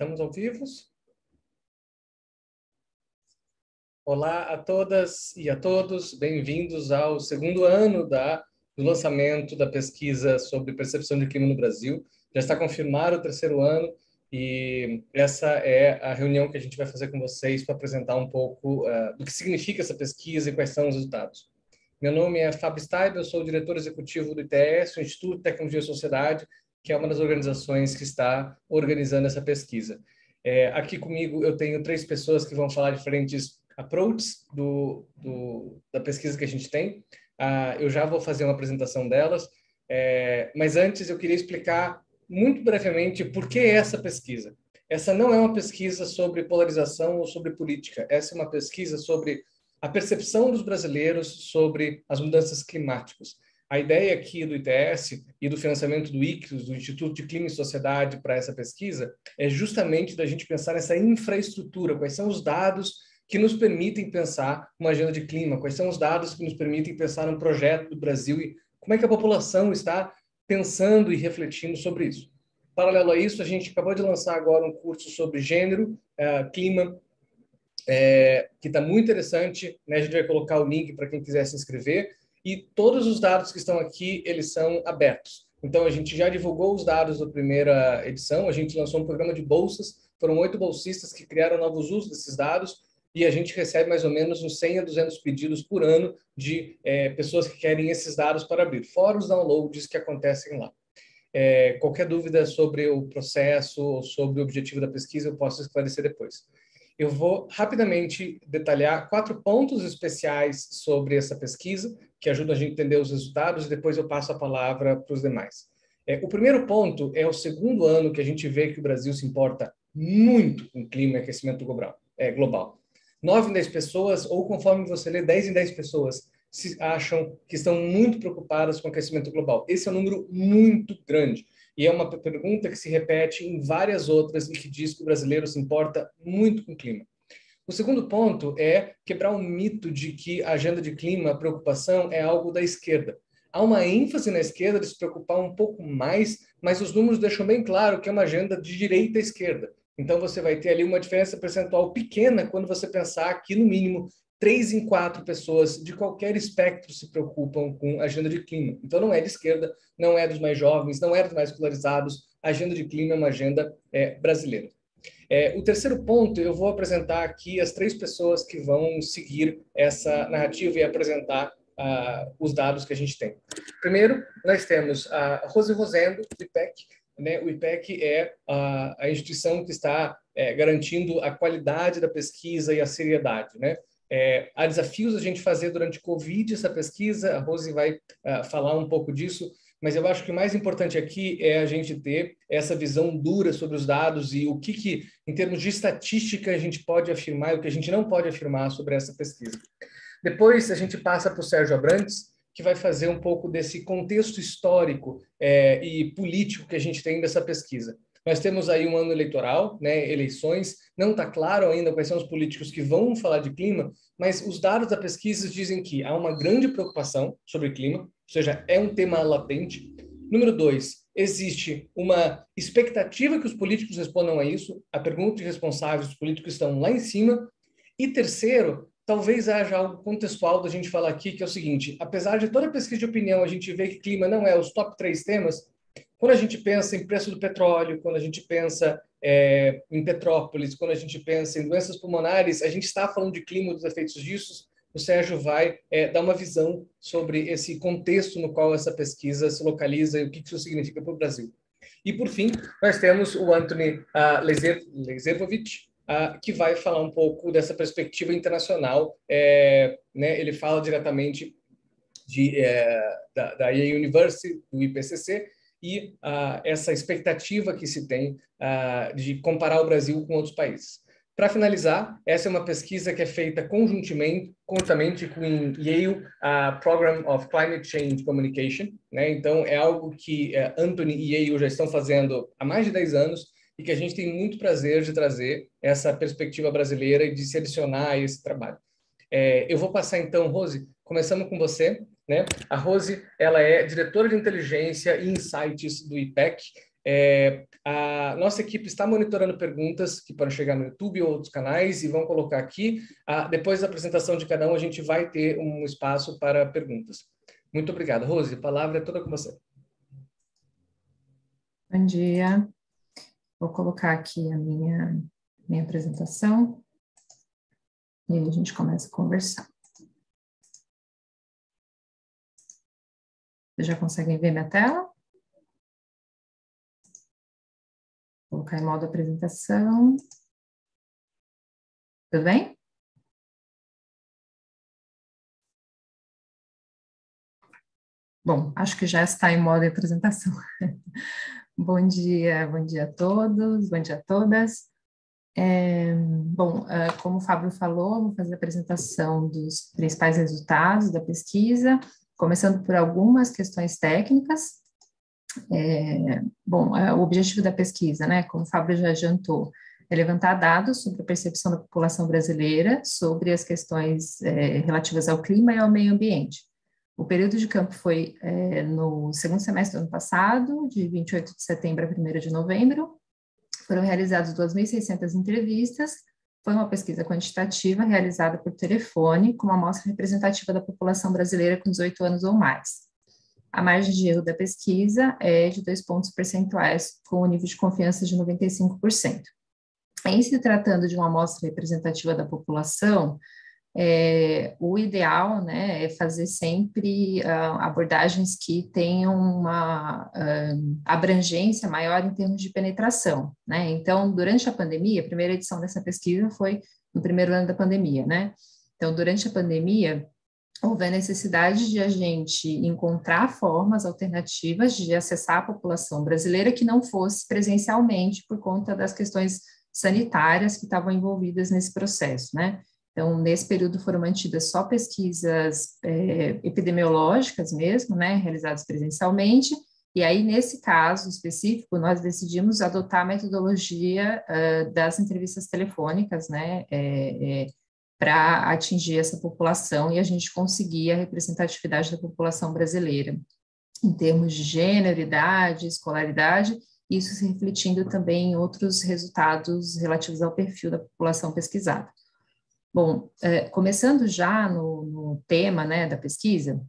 Estamos ao vivo? Olá a todas e a todos, bem-vindos ao segundo ano da, do lançamento da pesquisa sobre percepção de clima no Brasil. Já está confirmado o terceiro ano e essa é a reunião que a gente vai fazer com vocês para apresentar um pouco uh, do que significa essa pesquisa e quais são os resultados. Meu nome é Fábio Staib, eu sou o diretor executivo do ITS, Instituto de Tecnologia e Sociedade, que é uma das organizações que está organizando essa pesquisa. É, aqui comigo eu tenho três pessoas que vão falar diferentes approaches do, do, da pesquisa que a gente tem. Ah, eu já vou fazer uma apresentação delas, é, mas antes eu queria explicar muito brevemente por que essa pesquisa. Essa não é uma pesquisa sobre polarização ou sobre política, essa é uma pesquisa sobre a percepção dos brasileiros sobre as mudanças climáticas. A ideia aqui do ITS e do financiamento do ICRIS, do Instituto de Clima e Sociedade, para essa pesquisa, é justamente da gente pensar nessa infraestrutura, quais são os dados que nos permitem pensar uma agenda de clima, quais são os dados que nos permitem pensar um projeto do Brasil e como é que a população está pensando e refletindo sobre isso. Paralelo a isso, a gente acabou de lançar agora um curso sobre gênero, uh, clima, é, que está muito interessante. Né? A gente vai colocar o link para quem quiser se inscrever e todos os dados que estão aqui, eles são abertos. Então, a gente já divulgou os dados da primeira edição, a gente lançou um programa de bolsas, foram oito bolsistas que criaram novos usos desses dados, e a gente recebe mais ou menos uns 100 a 200 pedidos por ano de é, pessoas que querem esses dados para abrir, fora os downloads que acontecem lá. É, qualquer dúvida sobre o processo ou sobre o objetivo da pesquisa, eu posso esclarecer depois. Eu vou rapidamente detalhar quatro pontos especiais sobre essa pesquisa, que ajudam a gente a entender os resultados, e depois eu passo a palavra para os demais. É, o primeiro ponto é o segundo ano que a gente vê que o Brasil se importa muito com clima e aquecimento global. É, global. 9 em 10 pessoas, ou conforme você lê, 10 em 10 pessoas se acham que estão muito preocupadas com o aquecimento global. Esse é um número muito grande. E é uma pergunta que se repete em várias outras e que diz que o brasileiro se importa muito com o clima. O segundo ponto é quebrar o mito de que a agenda de clima, a preocupação, é algo da esquerda. Há uma ênfase na esquerda de se preocupar um pouco mais, mas os números deixam bem claro que é uma agenda de direita à esquerda. Então você vai ter ali uma diferença percentual pequena quando você pensar que, no mínimo, três em quatro pessoas de qualquer espectro se preocupam com agenda de clima. Então não é de esquerda, não é dos mais jovens, não é dos mais escolarizados. A agenda de clima é uma agenda é, brasileira. É, o terceiro ponto, eu vou apresentar aqui as três pessoas que vão seguir essa narrativa e apresentar uh, os dados que a gente tem. Primeiro, nós temos a Rose Rosendo, do IPEC. Né? O IPEC é a, a instituição que está é, garantindo a qualidade da pesquisa e a seriedade. Né? É, há desafios a gente fazer durante Covid essa pesquisa, a Rose vai uh, falar um pouco disso, mas eu acho que o mais importante aqui é a gente ter essa visão dura sobre os dados e o que, que em termos de estatística, a gente pode afirmar e o que a gente não pode afirmar sobre essa pesquisa. Depois, a gente passa para o Sérgio Abrantes, que vai fazer um pouco desse contexto histórico é, e político que a gente tem dessa pesquisa. Nós temos aí um ano eleitoral, né, eleições, não está claro ainda quais são os políticos que vão falar de clima, mas os dados da pesquisa dizem que há uma grande preocupação sobre clima, ou seja, é um tema latente. Número dois, existe uma expectativa que os políticos respondam a isso, a pergunta de responsáveis, os políticos estão lá em cima. E terceiro, talvez haja algo contextual da gente falar aqui, que é o seguinte: apesar de toda pesquisa de opinião, a gente vê que clima não é os top três temas, quando a gente pensa em preço do petróleo, quando a gente pensa é, em Petrópolis, quando a gente pensa em doenças pulmonares, a gente está falando de clima, dos efeitos disso, o Sérgio vai é, dar uma visão sobre esse contexto no qual essa pesquisa se localiza e o que isso significa para o Brasil. E, por fim, nós temos o Anthony uh, uh, que vai falar um pouco dessa perspectiva internacional. É, né, ele fala diretamente de, é, da, da University, do IPCC, e uh, essa expectativa que se tem de comparar o Brasil com outros países. Para finalizar, essa é uma pesquisa que é feita conjuntamente, conjuntamente com o Yale uh, Program of Climate Change Communication. Né? Então, é algo que uh, Anthony e Yale já estão fazendo há mais de 10 anos e que a gente tem muito prazer de trazer essa perspectiva brasileira e de se adicionar a esse trabalho. É, eu vou passar então, Rose, começando com você. Né? A Rose ela é diretora de inteligência e insights do IPEC. É, a nossa equipe está monitorando perguntas que podem chegar no YouTube ou outros canais e vão colocar aqui. Depois da apresentação de cada um, a gente vai ter um espaço para perguntas. Muito obrigado. Rose, a palavra é toda com você. Bom dia. Vou colocar aqui a minha, minha apresentação e aí a gente começa a conversar. Vocês já conseguem ver minha tela? Vou colocar em modo apresentação. Tudo bem? Bom, acho que já está em modo apresentação. bom dia, bom dia a todos, bom dia a todas. É, bom, é, como o Fábio falou, vou fazer a apresentação dos principais resultados da pesquisa, começando por algumas questões técnicas. É, bom, é, o objetivo da pesquisa, né, como o Fábio já adiantou, é levantar dados sobre a percepção da população brasileira sobre as questões é, relativas ao clima e ao meio ambiente. O período de campo foi é, no segundo semestre do ano passado, de 28 de setembro a 1 de novembro. Foram realizadas 2.600 entrevistas. Foi uma pesquisa quantitativa realizada por telefone, com uma amostra representativa da população brasileira com 18 anos ou mais. A margem de erro da pesquisa é de dois pontos percentuais, com o um nível de confiança de 95%. Em se tratando de uma amostra representativa da população, é, o ideal né, é fazer sempre uh, abordagens que tenham uma uh, abrangência maior em termos de penetração. Né? Então, durante a pandemia, a primeira edição dessa pesquisa foi no primeiro ano da pandemia. Né? Então, durante a pandemia, houve a necessidade de a gente encontrar formas alternativas de acessar a população brasileira que não fosse presencialmente por conta das questões sanitárias que estavam envolvidas nesse processo, né? Então, nesse período foram mantidas só pesquisas é, epidemiológicas mesmo, né, realizadas presencialmente, e aí, nesse caso específico, nós decidimos adotar a metodologia uh, das entrevistas telefônicas, né, é, é, para atingir essa população e a gente conseguir a representatividade da população brasileira, em termos de gênero, idade, escolaridade, isso se refletindo também em outros resultados relativos ao perfil da população pesquisada. Bom, é, começando já no, no, tema né, da pesquisa,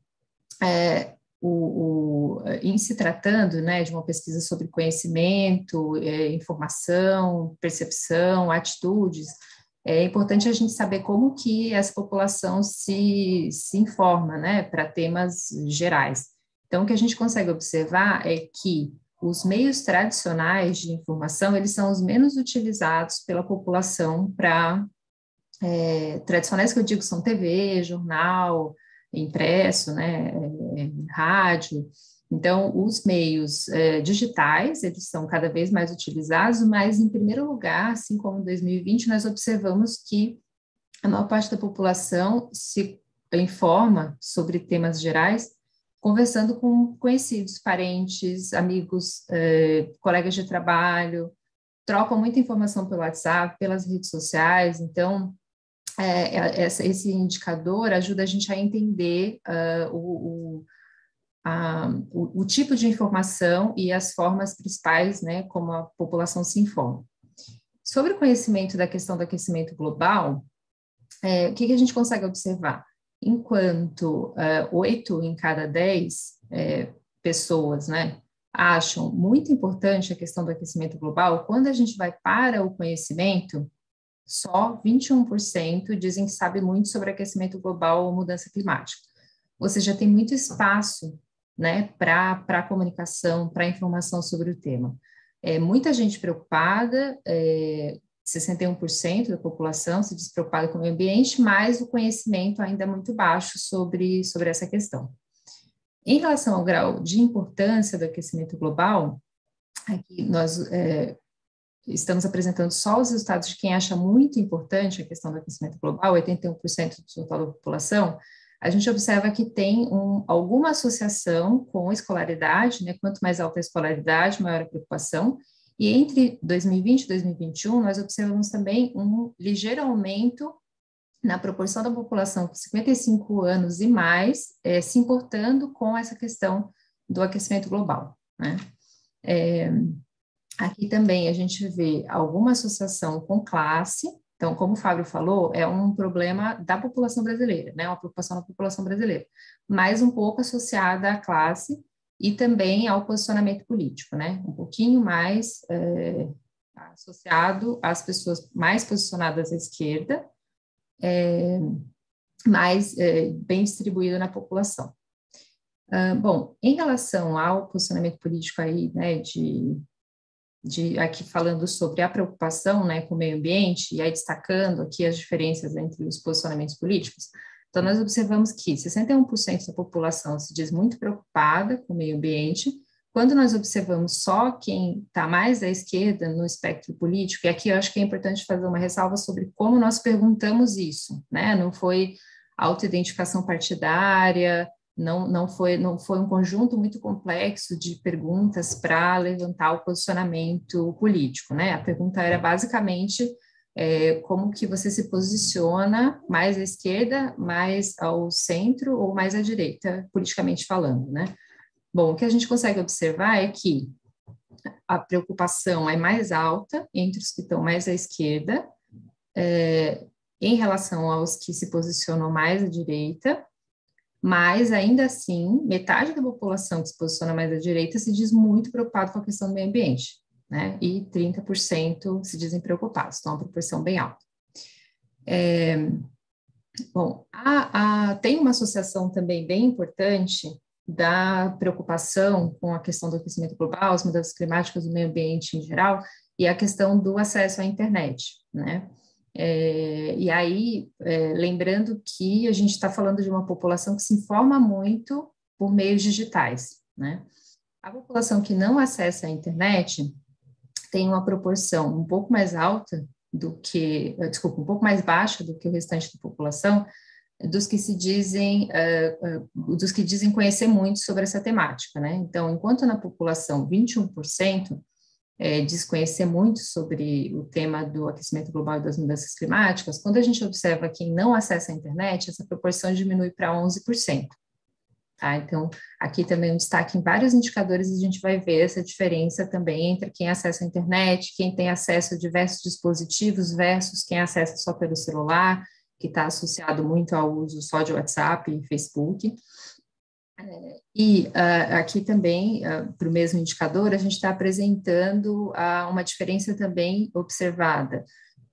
é, o, o, em se tratando né, de uma pesquisa sobre conhecimento, é, informação, percepção, atitudes, é importante a gente saber como que essa população se, se informa né, para temas gerais. Então, o que a gente consegue observar é que os meios tradicionais de informação, eles são os menos utilizados pela população para é, tradicionais que eu digo são TV, jornal, impresso, né, é, é, rádio. Então, os meios é, digitais, eles são cada vez mais utilizados, mas, em primeiro lugar, assim como em 2020, nós observamos que a maior parte da população se informa sobre temas gerais conversando com conhecidos, parentes, amigos, colegas de trabalho, trocam muita informação pelo WhatsApp, pelas redes sociais, então é, é esse indicador ajuda a gente a entender uh, o, o, a, o, o, tipo de informação e as formas principais, né, como a população se informa. Sobre o conhecimento da questão do aquecimento global, é, o que, que, a gente consegue observar? Enquanto é, oito uh, em cada dez é, pessoas, né, acham muito importante a questão do aquecimento global, quando a gente vai para o conhecimento, só 21% dizem que sabe muito sobre aquecimento global ou mudança climática. Ou seja, tem muito espaço né, para comunicação, para informação sobre o tema. É, muita gente preocupada, é, 61% da população se diz preocupada com o meio ambiente, mas o conhecimento ainda é muito baixo sobre, sobre essa questão. Em relação ao grau de importância do aquecimento global, aqui nós é, estamos apresentando só os resultados de quem acha muito importante a questão do aquecimento global, 81% do total da população, a gente observa que tem um, alguma associação com escolaridade, né? Quanto mais alta a escolaridade, maior a preocupação. E entre 2020 e 2021, nós observamos também um ligeiro aumento na proporção da população com 55 anos e mais é, se importando com essa questão do aquecimento global, né? É, Aqui também a gente vê alguma associação com classe, então, como o Fábio falou, é um problema da população brasileira, né? Uma preocupação da população brasileira, mas um pouco associada à classe e também ao posicionamento político, né? Um pouquinho mais é, associado às pessoas mais posicionadas à esquerda, é, mais é, bem distribuído na população. Uh, bom, em relação ao posicionamento político aí, né, de de aqui falando sobre a preocupação né, com o meio ambiente, e aí destacando aqui as diferenças entre os posicionamentos políticos, então nós observamos que 61% da população se diz muito preocupada com o meio ambiente, quando nós observamos só quem está mais à esquerda no espectro político, e aqui eu acho que é importante fazer uma ressalva sobre como nós perguntamos isso, né? Não foi autoidentificação partidária, não, não, foi, não foi um conjunto muito complexo de perguntas para levantar o posicionamento político, né? A pergunta era basicamente é, como que você se posiciona mais à esquerda, mais ao centro ou mais à direita, politicamente falando, né? Bom, o que a gente consegue observar é que a preocupação é mais alta entre os que estão mais à esquerda, é, em relação aos que se posicionam mais à direita, mas ainda assim, metade da população que se posiciona mais à direita se diz muito preocupado com a questão do meio ambiente, né? E 30% se dizem preocupados, então é uma proporção bem alta. É, bom, a, a, tem uma associação também bem importante da preocupação com a questão do aquecimento global, as mudanças climáticas, do meio ambiente em geral, e a questão do acesso à internet, né? É, e aí, é, lembrando que a gente está falando de uma população que se informa muito por meios digitais, né? A população que não acessa a internet tem uma proporção um pouco mais alta do que, eh, desculpa, um pouco mais baixa do que o restante da população, dos que se dizem, uh, uh, dos que dizem conhecer muito sobre essa temática, né? Então, enquanto na população 21% é, desconhecer muito sobre o tema do aquecimento global e das mudanças climáticas, quando a gente observa quem não acessa a internet, essa proporção diminui para 11%. Tá? Então, aqui também um destaque em vários indicadores, a gente vai ver essa diferença também entre quem acessa a internet, quem tem acesso a diversos dispositivos versus quem acessa só pelo celular, que está associado muito ao uso só de WhatsApp e Facebook. E uh, aqui também, uh, para o mesmo indicador, a gente está apresentando uh, uma diferença também observada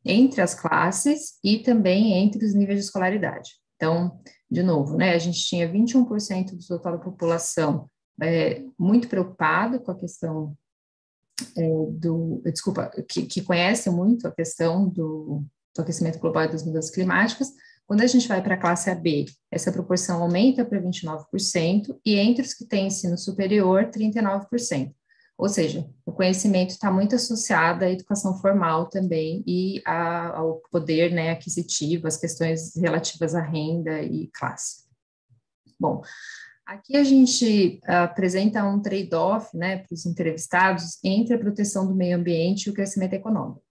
entre as classes e também entre os níveis de escolaridade. Então, de novo, né, a gente tinha 21% do total da população é, muito preocupado com a questão é, do, desculpa, que, que conhece muito a questão do, do aquecimento global e das mudanças climáticas, quando a gente vai para a classe AB, essa proporção aumenta para 29%, e entre os que têm ensino superior, 39%. Ou seja, o conhecimento está muito associado à educação formal também e a, ao poder né, aquisitivo, as questões relativas à renda e classe. Bom, aqui a gente apresenta um trade-off né, para os entrevistados entre a proteção do meio ambiente e o crescimento econômico.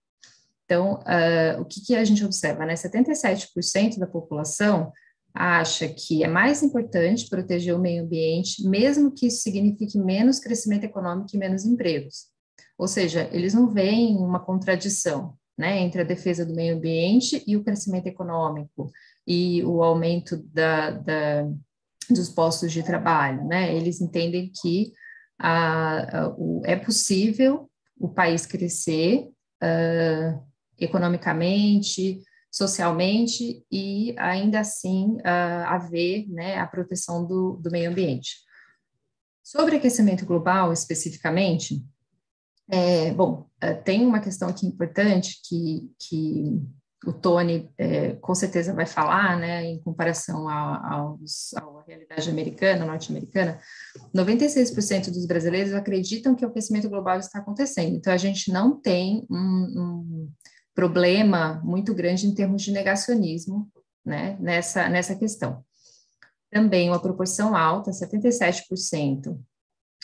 Então, uh, o que, que, a gente observa? Né? 77% da população acha que é mais importante proteger o meio ambiente, mesmo que isso signifique menos crescimento econômico e menos empregos. Ou seja, eles não veem uma contradição né, entre a defesa do meio ambiente e o crescimento econômico e o aumento da, da, dos postos de trabalho. Né? Eles entendem que a, a, o, é possível o país crescer uh, economicamente, socialmente e ainda assim uh, haver né, a proteção do, do meio ambiente. Sobre aquecimento global especificamente, é, bom, uh, tem uma questão aqui importante que, que o Tony é, com certeza vai falar, né, em comparação à realidade americana, norte-americana, 96% dos brasileiros acreditam que o aquecimento global está acontecendo. Então, a gente não tem um problema muito grande em termos de negacionismo né, nessa, nessa questão. Também uma proporção alta, 77%,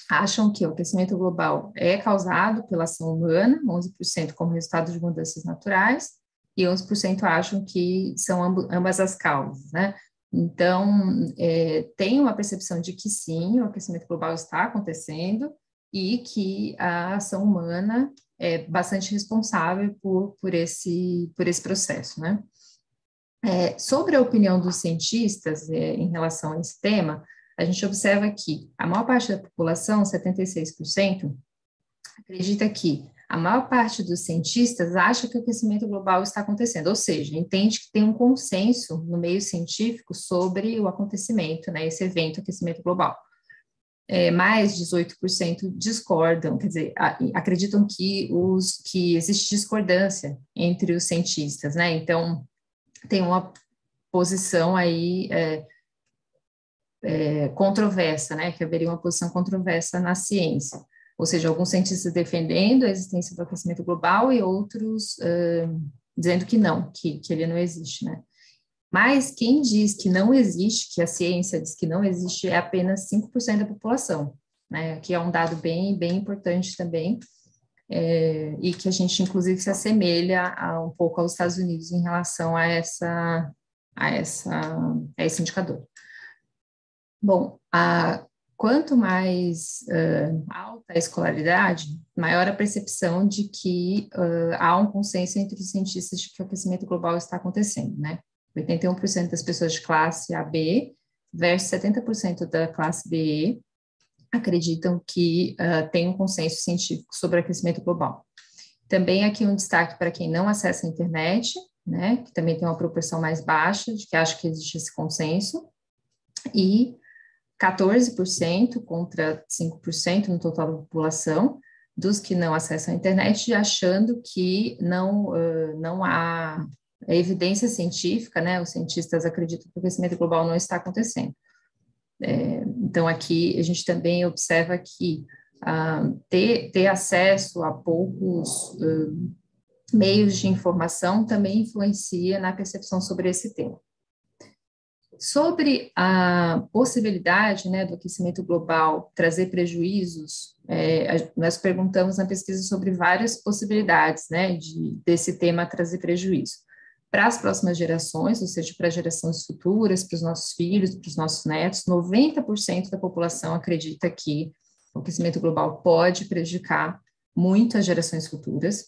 acham que o aquecimento global é causado pela ação humana, 11% como resultado de mudanças naturais, e 11% acham que são ambas as causas, né? Então, é, tem uma percepção de que sim, o aquecimento global está acontecendo, e que a ação humana é bastante responsável por, por, esse, por esse processo, né? É, sobre a opinião dos cientistas é, em relação a esse tema, a gente observa que a maior parte da população, 76%, acredita que a maior parte dos cientistas acha que o aquecimento global está acontecendo, ou seja, entende que tem um consenso no meio científico sobre o acontecimento, né, esse evento aquecimento global. É, mais 18% discordam, quer dizer, acreditam que os que existe discordância entre os cientistas, né? Então tem uma posição aí é, é, controversa, né? Que haveria uma posição controversa na ciência ou seja, alguns cientistas defendendo a existência do aquecimento global e outros uh, dizendo que não, que, que ele não existe, né? Mas quem diz que não existe, que a ciência diz que não existe, é apenas 5% da população, né? Que é um dado bem, bem importante também, é, e que a gente, inclusive, se assemelha a, um pouco aos Estados Unidos em relação a, essa, a, essa, a esse indicador. Bom, a, quanto mais uh, alta a escolaridade, maior a percepção de que uh, há um consenso entre os cientistas de que o aquecimento global está acontecendo, né? 81% das pessoas de classe AB versus 70% da classe BE acreditam que uh, tem um consenso científico sobre aquecimento global. Também aqui um destaque para quem não acessa a internet, né, que também tem uma proporção mais baixa de que acha que existe esse consenso, e 14% contra 5% no total da população dos que não acessam a internet, achando que não, uh, não há evidência científica, né? Os cientistas acreditam que o aquecimento global não está acontecendo. É, então, aqui a gente também observa que uh, ter, ter acesso a poucos uh, meios de informação também influencia na percepção sobre esse tema. Sobre a possibilidade né, do aquecimento global trazer prejuízos, é, nós perguntamos na pesquisa sobre várias possibilidades né, de, desse tema trazer prejuízo. Para as próximas gerações, ou seja, para gerações futuras, para os nossos filhos, para os nossos netos, 90% da população acredita que o aquecimento global pode prejudicar muito as gerações futuras.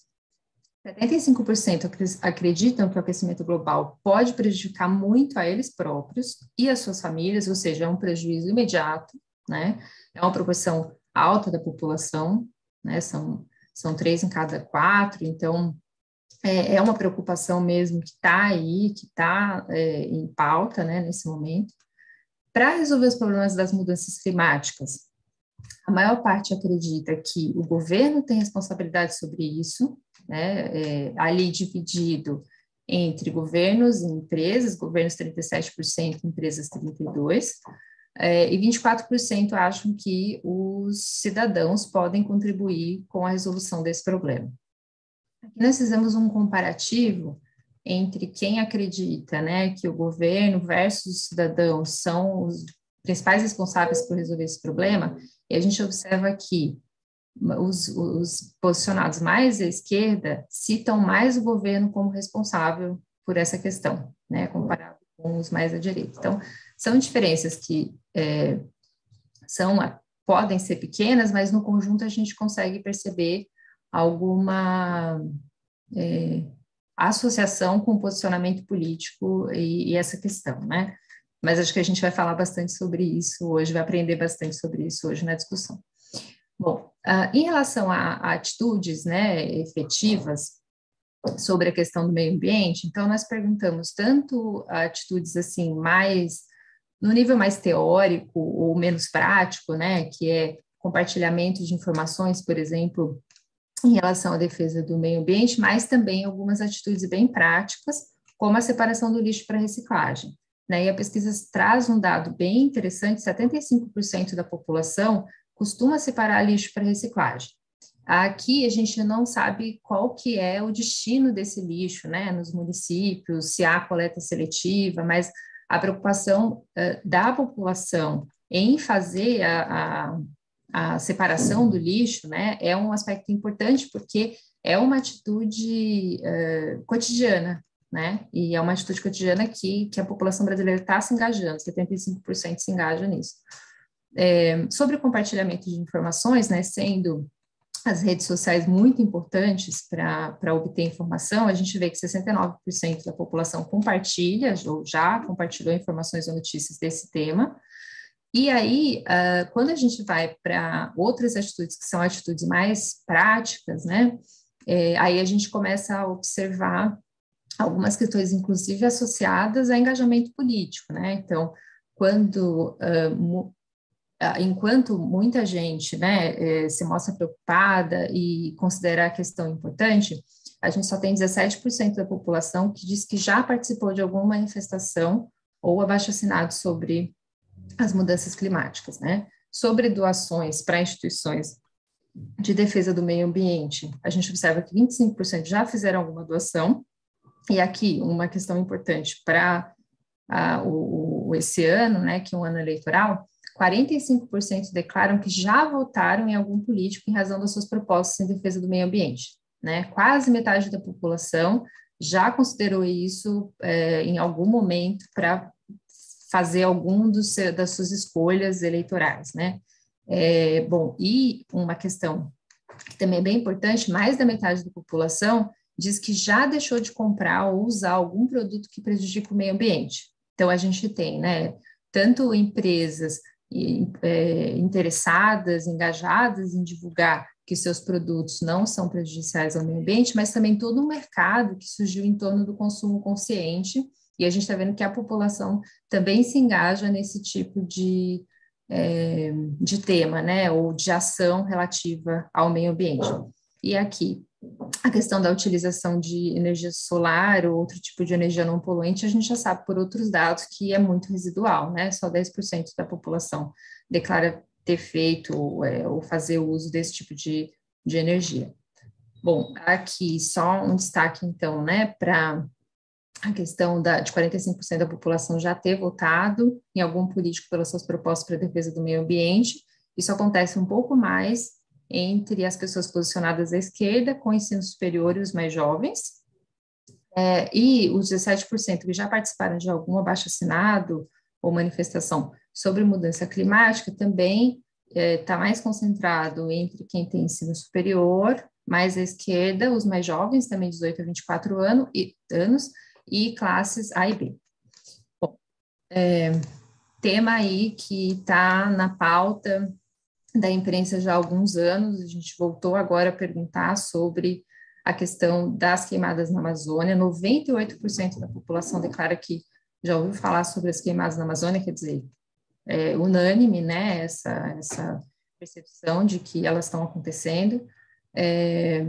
75% acreditam que o aquecimento global pode prejudicar muito a eles próprios e as suas famílias, ou seja, é um prejuízo imediato, né? É uma proporção alta da população, né? São, são três em cada quatro, então é, é uma preocupação mesmo que está aí, que está é, em pauta, né, nesse momento. Para resolver os problemas das mudanças climáticas, a maior parte acredita que o governo tem responsabilidade sobre isso, né, é, ali dividido entre governos e empresas, governos 37%, empresas 32%, é, e 24% acham que os cidadãos podem contribuir com a resolução desse problema. Aqui nós fizemos um comparativo entre quem acredita né, que o governo versus os cidadãos são os principais responsáveis por resolver esse problema, e a gente observa que os, os posicionados mais à esquerda citam mais o governo como responsável por essa questão, né, comparado com os mais à direita. Então, são diferenças que é, são podem ser pequenas, mas no conjunto a gente consegue perceber alguma é, associação com o posicionamento político e, e, essa questão, né? Mas acho que a gente vai falar bastante sobre isso hoje, vai aprender bastante sobre isso hoje na discussão. Bom, uh, em relação a, a, atitudes né, efetivas sobre a questão do meio ambiente, então nós perguntamos tanto atitudes assim mais no nível mais teórico ou menos prático, né, que é compartilhamento de informações, por exemplo, em relação à defesa do meio ambiente, mas também algumas atitudes bem práticas, como a separação do lixo para reciclagem. Né? E a pesquisa traz um dado bem interessante: 75% da população costuma separar lixo para reciclagem. Aqui a gente não sabe qual que é o destino desse lixo, né, nos municípios, se há coleta seletiva, mas a preocupação uh, da população em fazer a, a, a, separação do lixo, né, é um aspecto importante porque é uma atitude uh, cotidiana, né, e é uma atitude cotidiana que, que a população brasileira está se engajando, 75% se engaja nisso. É, sobre o compartilhamento de informações, né, sendo as redes sociais muito importantes para obter informação, a gente vê que 69% da população compartilha ou já compartilhou informações ou notícias desse tema. E aí, uh, quando a gente vai para outras atitudes que são atitudes mais práticas, né, é, aí a gente começa a observar algumas questões, inclusive associadas a engajamento político, né? Então, quando uh, enquanto muita gente né, é, se mostra preocupada e considera a questão importante, a gente só tem 17% da população que diz que já participou de alguma manifestação ou abaixo assinado sobre as mudanças climáticas, né? Sobre doações para instituições de defesa do meio ambiente, a gente observa que 25% já fizeram alguma doação, e aqui uma questão importante para o, o, esse ano, né, que é um ano eleitoral, 45% declaram que já votaram em algum político em razão das suas propostas em defesa do meio ambiente. Né? Quase metade da população já considerou isso é, em algum momento para fazer algum dos, das suas escolhas eleitorais. Né? É, bom, e uma questão que também é bem importante: mais da metade da população diz que já deixou de comprar ou usar algum produto que prejudica o meio ambiente. Então, a gente tem, né, tanto empresas é, interessadas, engajadas em divulgar que seus produtos não são prejudiciais ao meio ambiente, mas também todo um mercado que surgiu em torno do consumo consciente, e a gente está vendo que a população também se engaja nesse tipo de, é, de tema, né, ou de ação relativa ao meio ambiente. E aqui, a questão da utilização de energia solar ou outro tipo de energia não poluente, a gente já sabe por outros dados que é muito residual, né? Só 10% da população declara ter feito é, ou fazer uso desse tipo de, de energia. Bom, aqui só um destaque, então, né, para a questão da, de 45% da população já ter votado em algum político pelas suas propostas para a defesa do meio ambiente. Isso acontece um pouco mais entre as pessoas posicionadas à esquerda, com ensino superior e os mais jovens, é, e os 17% que já participaram de algum abaixo-assinado ou manifestação sobre mudança climática também está é, tá mais concentrado entre quem tem ensino superior, mais à esquerda, os mais jovens, também 18 a 24 ano, e, anos, e classes A e B. Bom, é, tema aí que está na pauta da imprensa já há alguns anos, a gente voltou agora a perguntar sobre a questão das queimadas na Amazônia. 98% da população declara que já ouviu falar sobre as queimadas na Amazônia, quer dizer, é unânime, né, essa, essa percepção de que elas estão acontecendo. É,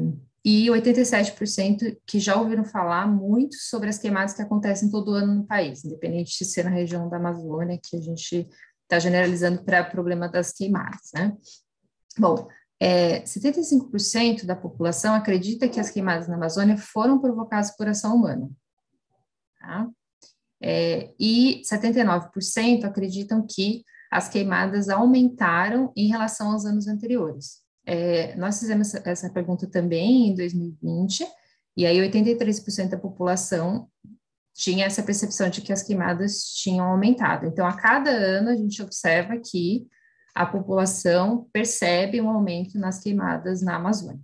e 87% que já ouviram falar muito sobre as queimadas que acontecem todo ano no país, independente de ser na região da Amazônia, que a gente está generalizando para o problema das queimadas, né? Bom, é, 75% da população acredita que as queimadas na Amazônia foram provocadas por ação humana. Tá? É, e 79% acreditam que as queimadas aumentaram em relação aos anos anteriores. É, nós fizemos essa, pergunta também em 2020, e aí 83% da população tinha essa percepção de que as queimadas tinham aumentado. Então, a cada ano, a gente observa que a população percebe um aumento nas queimadas na Amazônia.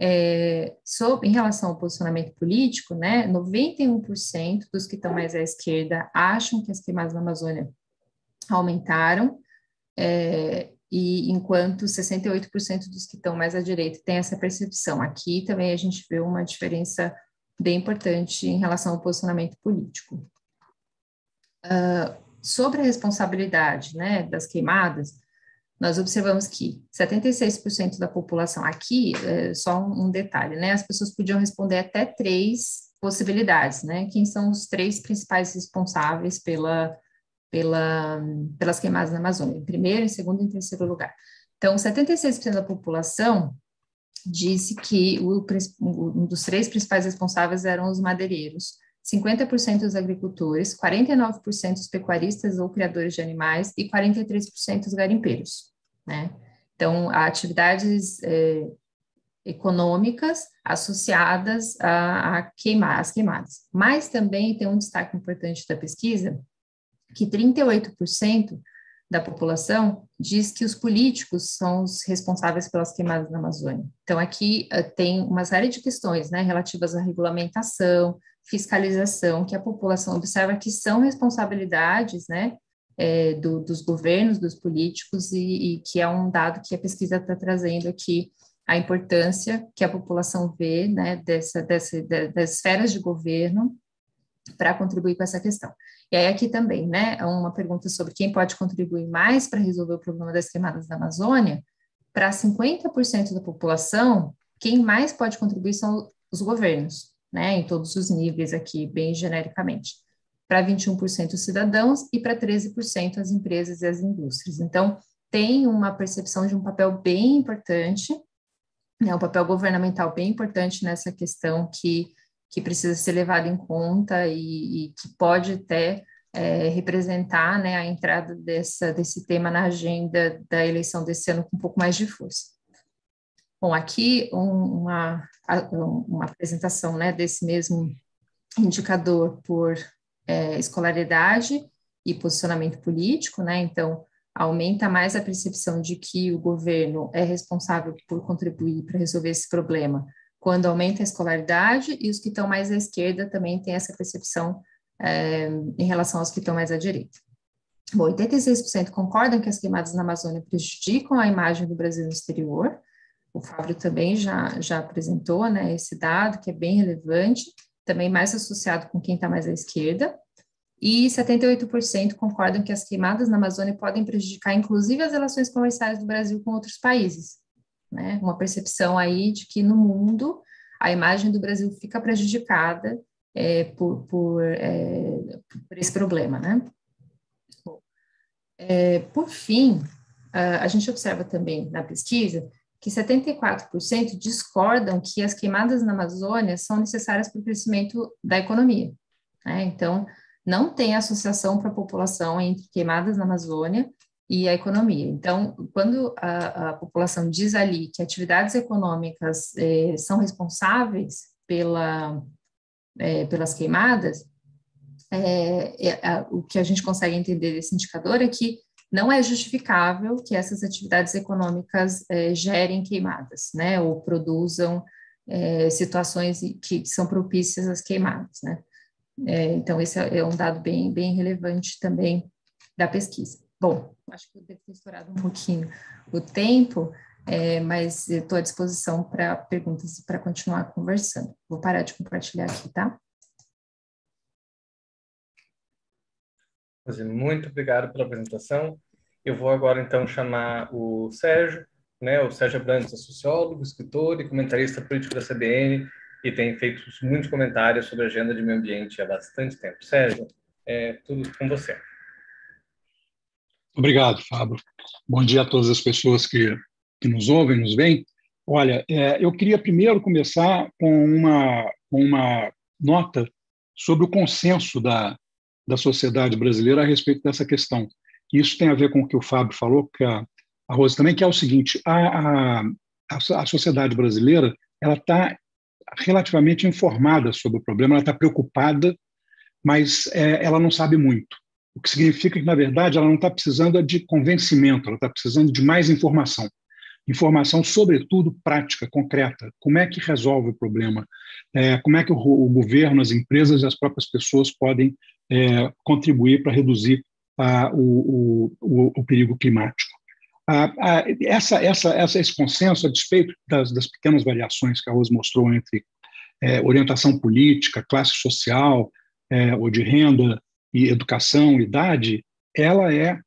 É, sobre, em relação ao posicionamento político, né, 91% dos que estão mais à esquerda acham que as queimadas na Amazônia aumentaram, é, e enquanto 68% dos que estão mais à direita têm essa percepção. Aqui também a gente vê uma diferença bem importante em relação ao posicionamento político. Uh, sobre a responsabilidade né, das queimadas, nós observamos que 76% da população, aqui, é só um, detalhe, né, as pessoas podiam responder até três possibilidades, né, quem são os três principais responsáveis pela, pela, pelas queimadas na Amazônia, em primeiro, em segundo e em terceiro lugar. Então, 76% da população disse que o, um dos três principais responsáveis eram os madeireiros, 50% os agricultores, 49% os pecuaristas ou criadores de animais e 43% os garimpeiros, né? Então, há atividades é, econômicas associadas a, a queimar, as queimadas. Mas também tem um destaque importante da pesquisa, que 38% da população diz que os políticos são os responsáveis pelas queimadas na Amazônia. Então, aqui uh, tem uma série de questões né, relativas à regulamentação, fiscalização, que a população observa que são responsabilidades né, é, do, dos governos, dos políticos, e, e, que é um dado que a pesquisa está trazendo aqui, a importância que a população vê né, dessa, dessa, das esferas de governo para contribuir com essa questão. E aí aqui também, né, é uma pergunta sobre quem pode contribuir mais para resolver o problema das queimadas da Amazônia. Para 50% da população, quem mais pode contribuir são os governos, né, em todos os níveis aqui, bem genericamente. Para 21% os cidadãos e para 13% as empresas e as indústrias. Então, tem uma percepção de um papel bem importante, né, um papel governamental bem importante nessa questão que que precisa ser levado em conta e, e que pode até é, representar né, a entrada dessa, desse tema na agenda da eleição desse ano com um pouco mais de força. Bom, aqui um, uma, uma apresentação né, desse mesmo indicador por é, escolaridade e posicionamento político, né? Então, aumenta mais a percepção de que o governo é responsável por contribuir para resolver esse problema quando aumenta a escolaridade, e os que estão mais à esquerda também têm essa percepção é, em relação aos que estão mais à direita. Bom, 86% concordam que as queimadas na Amazônia prejudicam a imagem do Brasil no exterior. O Fábio também já, já apresentou né, esse dado, que é bem relevante, também mais associado com quem está mais à esquerda. E 78% concordam que as queimadas na Amazônia podem prejudicar, inclusive, as relações comerciais do Brasil com outros países né? Uma percepção aí de que no mundo a imagem do Brasil fica prejudicada é, por, por, é, por, esse problema, né? É, por fim, a, a gente observa também na pesquisa que 74% discordam que as queimadas na Amazônia são necessárias para o crescimento da economia. Né? Então, não tem associação para a população entre queimadas na Amazônia e a economia. Então, quando a, a população diz ali que atividades econômicas é, são responsáveis pela, é, pelas queimadas, é, é o que a gente consegue entender desse indicador é que não é justificável que essas atividades econômicas é, gerem queimadas, né, ou produzam é, situações que são propícias às queimadas, né. então, esse é um dado bem, bem relevante também da pesquisa. Bom, acho que eu devo ter estourado um pouquinho o tempo, é, mas estou à disposição para perguntas e para continuar conversando. Vou parar de compartilhar aqui, tá? Muito obrigado pela apresentação. Eu vou agora, então, chamar o Sérgio, né? O Sérgio Abrantes é sociólogo, escritor e comentarista político da CBN e tem feito muitos comentários sobre a agenda de meio ambiente há bastante tempo. Sérgio, é tudo com você. Obrigado, Fábio. Bom dia a todas as pessoas que, que nos ouvem, nos veem. Olha, é, eu queria primeiro começar com uma, uma nota sobre o consenso da, da sociedade brasileira a respeito dessa questão. Isso tem a ver com o que o Fábio falou, que a, a Rosa também, que é o seguinte: a, a, a sociedade brasileira ela está relativamente informada sobre o problema, ela está preocupada, mas é, ela não sabe muito o que significa que, na verdade, ela não está precisando de convencimento, ela está precisando de mais informação. Informação, sobretudo, prática, concreta. Como é que resolve o problema? É, como é que o, o, governo, as empresas e as próprias pessoas podem é, contribuir para reduzir a, o, o, o, perigo climático? Essa, essa, essa, esse consenso, a despeito das, das pequenas variações que a Rose mostrou entre é, orientação política, classe social é, ou de renda, e educação, idade, ela é,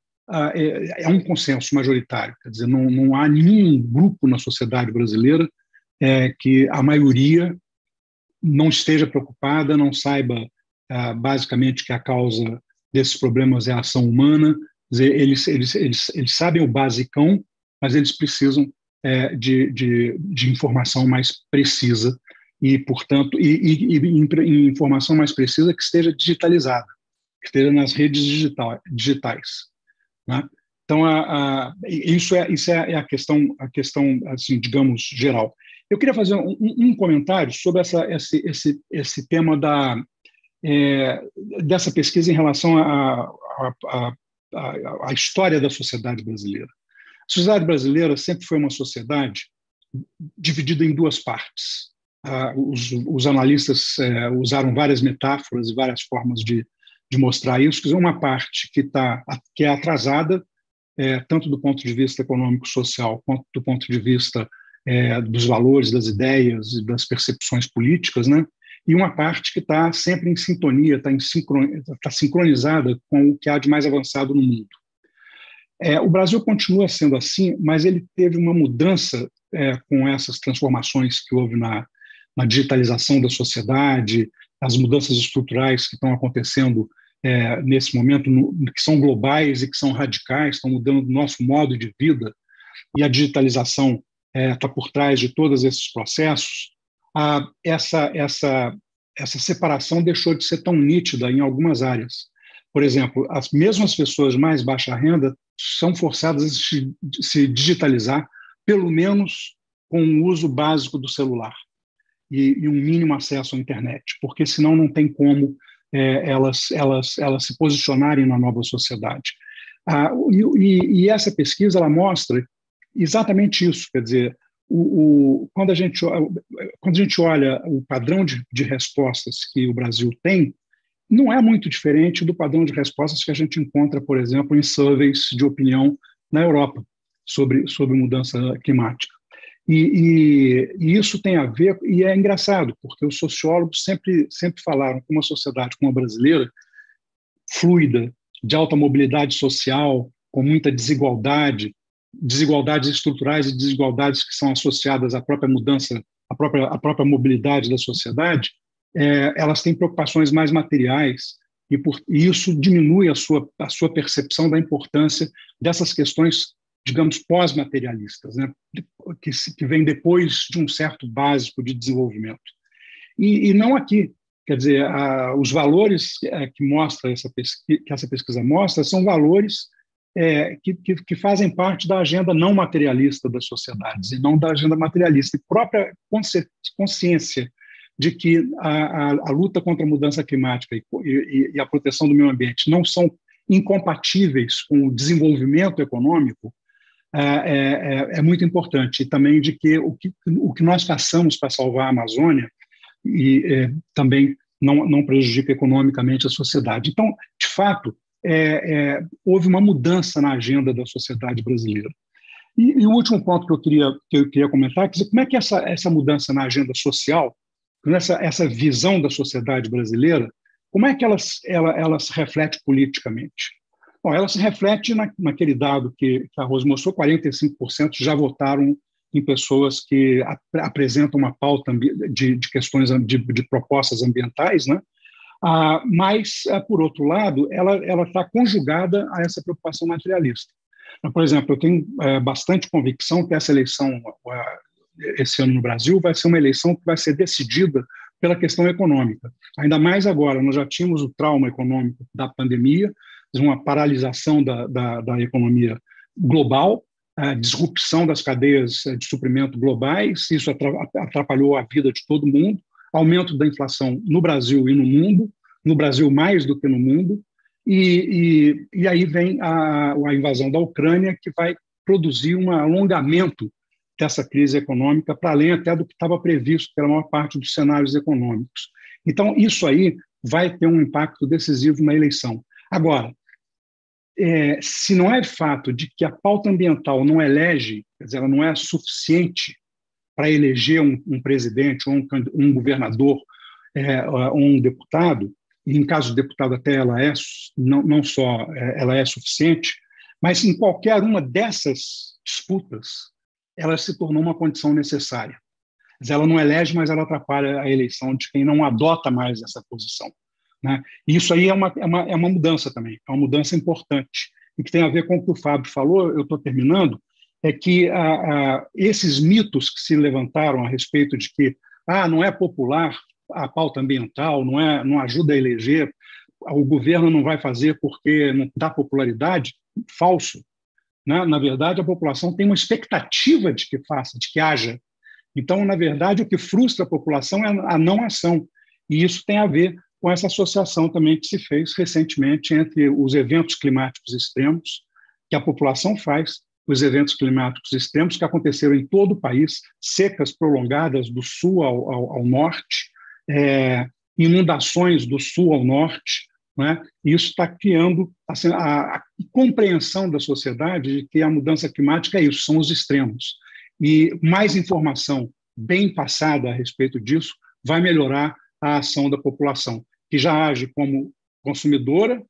é, é, um consenso majoritário. Quer dizer, não, não há nenhum grupo na sociedade brasileira é, que a maioria não esteja preocupada, não saiba é, basicamente que a causa desses problemas é a ação humana. Dizer, eles, eles, eles, eles sabem o basicão, mas eles precisam é, de, de, de informação mais precisa e, portanto, e, e, e, informação mais precisa que esteja digitalizada que esteja nas redes digital, digitais. Né? Então, a, a, isso, é, isso é, é a questão, a questão assim, digamos, geral. Eu queria fazer um, um comentário sobre essa, esse, esse, esse tema da, é, dessa pesquisa em relação a história da sociedade brasileira. A sociedade brasileira sempre foi uma sociedade dividida em duas partes. Ah, os, os, analistas é, usaram várias metáforas e várias formas de, de mostrar isso. Uma parte que, tá, que é atrasada, é, tanto do ponto de vista econômico-social quanto do ponto de vista é, dos valores, das ideias e das percepções políticas, né? e uma parte que está sempre em sintonia, está tá sincronizada com o que há de mais avançado no mundo. É, o Brasil continua sendo assim, mas ele teve uma mudança é, com essas transformações que houve na, na, digitalização da sociedade, as mudanças estruturais que estão acontecendo é, nesse momento, no, que são globais e que são radicais, estão mudando o nosso modo de vida, e a digitalização está é, por trás de todos esses processos, a, essa, essa, essa separação deixou de ser tão nítida em algumas áreas. Por exemplo, as mesmas pessoas mais baixa renda são forçadas a se, se digitalizar, pelo menos com o uso básico do celular e, e, um mínimo acesso à internet, porque senão não tem como é, elas, elas, elas se posicionarem na nova sociedade. Ah, e, e, essa pesquisa ela mostra exatamente isso, quer dizer, o, o, quando, a gente, quando a gente olha o padrão de, de respostas que o Brasil tem, não é muito diferente do padrão de respostas que a gente encontra, por exemplo, em surveys de opinião na Europa sobre, sobre mudança climática. E, e, e, isso tem a ver, e é engraçado, porque os sociólogos sempre, sempre falaram que uma sociedade como a brasileira, fluida, de alta mobilidade social, com muita desigualdade, desigualdades estruturais e desigualdades que são associadas à própria mudança, à própria, à própria mobilidade da sociedade, é, elas têm preocupações mais materiais e, por, e isso diminui a sua, a sua percepção da importância dessas questões, digamos, pós-materialistas, né, que, que vem depois de um certo básico de desenvolvimento. E, e não aqui. Quer dizer, a, os valores é, que mostra essa pesquisa, que essa pesquisa mostra são valores é, que, que, que, fazem parte da agenda não materialista das sociedades e não da agenda materialista. E própria consciência de que a, a, a luta contra a mudança climática e, e, e, a proteção do meio ambiente não são incompatíveis com o desenvolvimento econômico é, é, é, é muito importante. E também de que o que, o que nós façamos para salvar a Amazônia e é, também não, não prejudica economicamente a sociedade. Então, de fato, é, é, houve uma mudança na agenda da sociedade brasileira. E, e, o último ponto que eu queria, que eu queria comentar é como é que essa, essa mudança na agenda social, essa, essa visão da sociedade brasileira, como é que ela, ela, ela se reflete politicamente? Bom, ela se reflete na, naquele dado que, que a Rose mostrou, 45% já votaram em pessoas que ap apresentam uma pauta de, de questões de, de propostas ambientais, né? Ah, mas, ah, por outro lado, ela está conjugada a essa preocupação materialista. Então, por exemplo, eu tenho é, bastante convicção que essa eleição, esse ano no Brasil, vai ser uma eleição que vai ser decidida pela questão econômica. Ainda mais agora, nós já tínhamos o trauma econômico da pandemia, uma paralisação da, da, da economia global, a disrupção das cadeias de suprimento globais, isso atrapalhou a vida de todo mundo, aumento da inflação no Brasil e no mundo, no Brasil mais do que no mundo, e, e, e aí vem a, a invasão da Ucrânia, que vai produzir um alongamento dessa crise econômica, para além até do que estava previsto pela maior parte dos cenários econômicos. Então, isso aí vai ter um impacto decisivo na eleição. Agora, é, se não é fato de que a pauta ambiental não elege, quer dizer, ela não é suficiente para eleger um, um, presidente ou um, um governador é, ou um deputado, e em caso de deputado até ela é não, não só é, ela é suficiente, mas em qualquer uma dessas disputas ela se tornou uma condição necessária. Ela não elege, mas ela atrapalha a eleição de quem não adota mais essa posição. Né? E isso aí é uma, é, uma, é uma mudança também, é uma mudança importante, e que tem a ver com o que o Fábio falou, eu estou terminando, é que esses mitos que se levantaram a respeito de que ah, não é popular a pauta ambiental, não, é, não ajuda a eleger, o governo não vai fazer porque não dá popularidade, falso. Né? Na verdade, a população tem uma expectativa de que faça, de que haja. Então, na verdade, o que frustra a população é a não ação. E isso tem a ver com essa associação também que se fez recentemente entre os eventos climáticos extremos que a população faz, os eventos climáticos extremos que aconteceram em todo o país, secas prolongadas do sul ao, ao, ao norte, é, inundações do sul ao norte, né? e isso está criando assim, a, a, compreensão da sociedade de que a mudança climática é isso, são os extremos. E mais informação bem passada a respeito disso vai melhorar a ação da população, que já age como consumidora,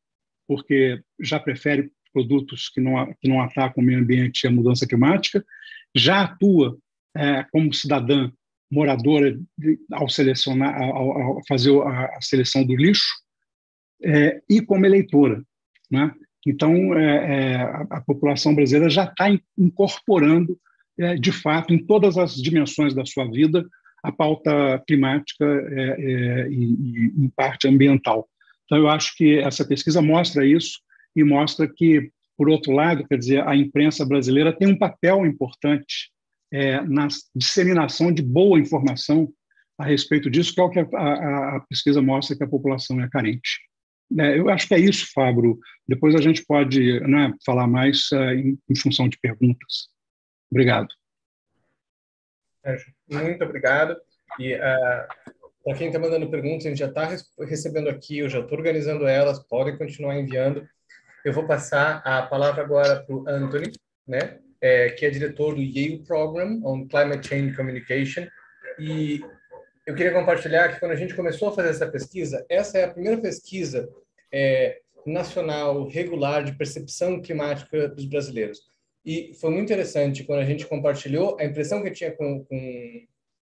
porque já prefere produtos que não, que não atacam o meio ambiente e a mudança climática, já atua é, como cidadã moradora de, ao selecionar, ao, ao fazer a, seleção do lixo, é, e como eleitora, né? Então, é, é a, a, população brasileira já está incorporando, é, de fato, em todas as dimensões da sua vida, a pauta climática é, é, e, em parte, ambiental. Então, eu acho que essa pesquisa mostra isso e mostra que, por outro lado, quer dizer, a imprensa brasileira tem um papel importante é, na disseminação de boa informação a respeito disso, que é o que a, a, a pesquisa mostra que a população é carente. É, eu acho que é isso, Fábio. Depois a gente pode né, falar mais uh, em, em, função de perguntas. Obrigado. Muito obrigado. E uh, para quem está mandando perguntas, a gente já está recebendo aqui, eu já estou organizando elas, podem continuar enviando. Eu vou passar a palavra agora para o Anthony, né, é, que é diretor do Yale Program on Climate Change Communication. E eu queria compartilhar que quando a gente começou a fazer essa pesquisa, essa é a primeira pesquisa é, nacional regular de percepção climática dos brasileiros. E foi muito interessante quando a gente compartilhou a impressão que eu tinha com, com,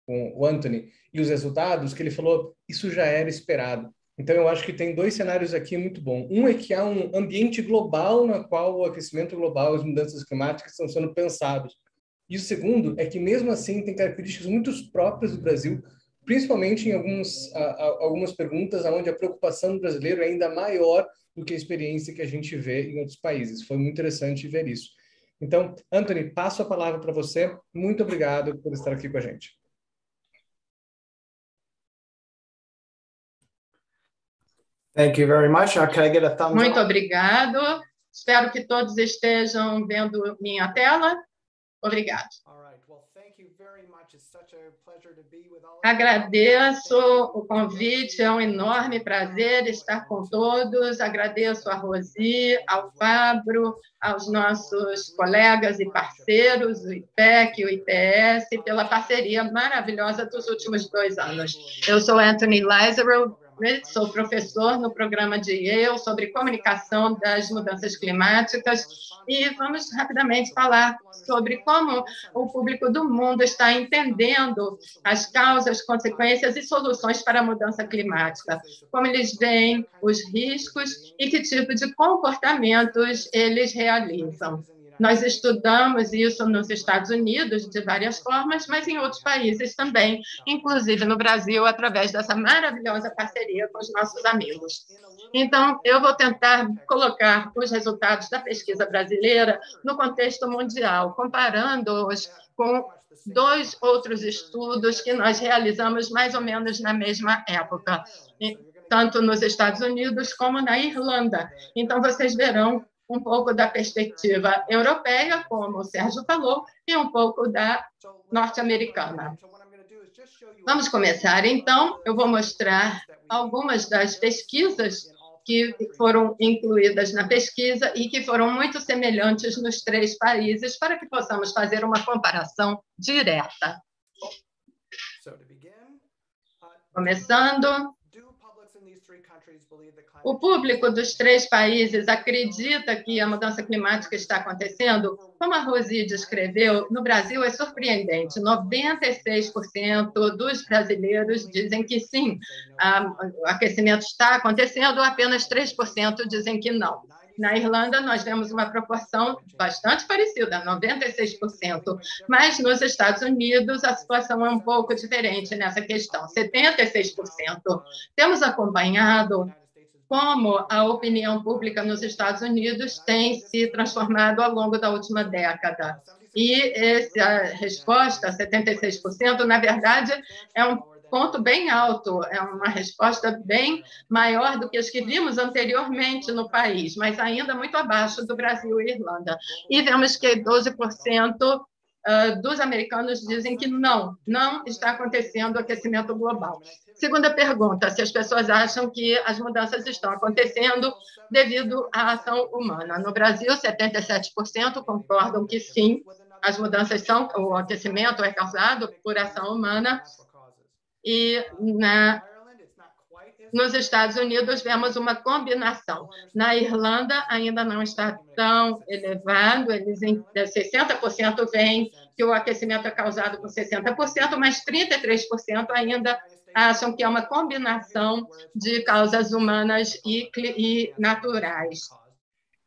com o Anthony e os resultados, que ele falou, isso já era esperado. Então, eu acho que tem dois cenários aqui muito bons. Um é que há um ambiente global na qual o aquecimento global as mudanças climáticas estão sendo pensados. E o segundo é que, mesmo assim, tem características muito próprias do Brasil, principalmente em alguns, algumas perguntas onde a preocupação do brasileiro é ainda maior do que a experiência que a gente vê em outros países. Foi muito interessante ver isso. Então, Anthony, passo a palavra para você. Muito obrigado por estar aqui com a gente. Thank you very much. Can I get a thumbs Muito up? obrigado. Espero que todos estejam vendo minha tela. Obrigado. Agradeço o convite, é um enorme prazer estar com todos. Agradeço a Rosi, ao Fabro, aos nossos colegas e parceiros, o IPEC, o ITS, pela parceria maravilhosa dos últimos dois anos. Eu sou Anthony Lazaro, sou professor no programa de Yale sobre comunicação das mudanças climáticas. E vamos rapidamente falar sobre como o público do mundo está entendendo as causas, consequências e soluções para a mudança climática, como eles veem os riscos e que tipo de comportamentos eles realizam. Nós estudamos isso nos Estados Unidos de várias formas, mas em outros países também, inclusive no Brasil, através dessa maravilhosa parceria com os nossos amigos. Então, eu vou tentar colocar os resultados da pesquisa brasileira no contexto mundial, comparando-os com dois outros estudos que nós realizamos mais ou menos na mesma época, tanto nos Estados Unidos como na Irlanda. Então, vocês verão um pouco da perspectiva europeia, como o Sérgio falou, e um pouco da norte-americana. Vamos começar, então. Eu vou mostrar algumas das pesquisas que foram incluídas na pesquisa e que foram muito semelhantes nos três países, para que possamos fazer uma comparação direta. Começando, o público dos três países acredita que a mudança climática está acontecendo? Como a Rosi descreveu, no Brasil é surpreendente. 96% dos brasileiros dizem que sim, o aquecimento está acontecendo, apenas 3% dizem que não. Na Irlanda, nós vemos uma proporção bastante parecida, 96%. Mas nos Estados Unidos, a situação é um pouco diferente nessa questão, 76%. Temos acompanhado como a opinião pública nos Estados Unidos tem se transformado ao longo da última década. E essa resposta, 76%, na verdade, é um ponto bem alto, é uma resposta bem maior do que as que vimos anteriormente no país, mas ainda muito abaixo do Brasil e Irlanda. E vemos que 12% uh, dos americanos dizem que não, não está acontecendo aquecimento global. Segunda pergunta: se as pessoas acham que as mudanças estão acontecendo devido à ação humana. No Brasil, 77% concordam que sim, as mudanças são, o aquecimento é causado por ação humana. E na nos Estados Unidos, vemos uma combinação. Na Irlanda, ainda não está tão elevado, eles 60% veem que o aquecimento é causado por 60%, mas 33% ainda acham que é uma combinação de causas humanas e, e naturais.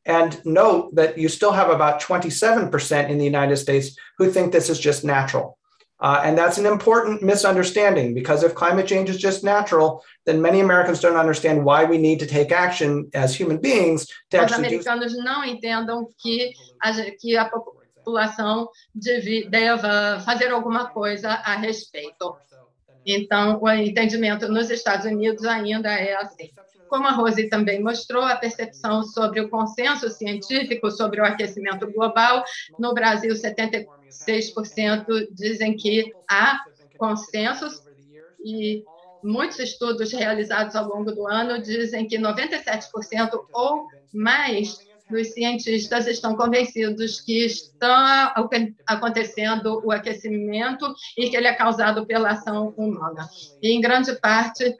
And note that you still have about 27% in the United States who think this is just natural. Uh, and that's an important misunderstanding because if climate change is just natural, then many Americans don't understand why we need to take action as human beings to Os actually americanos do... não entendam que a, que a população deve, deva fazer alguma coisa a respeito. Então, o entendimento nos Estados Unidos ainda é assim. Como a Rose também mostrou, a percepção sobre o consenso científico sobre o aquecimento global, no Brasil, 76% dizem que há consensos e muitos estudos realizados ao longo do ano dizem que 97% ou mais dos cientistas estão convencidos que está acontecendo o aquecimento e que ele é causado pela ação humana. E, em grande parte,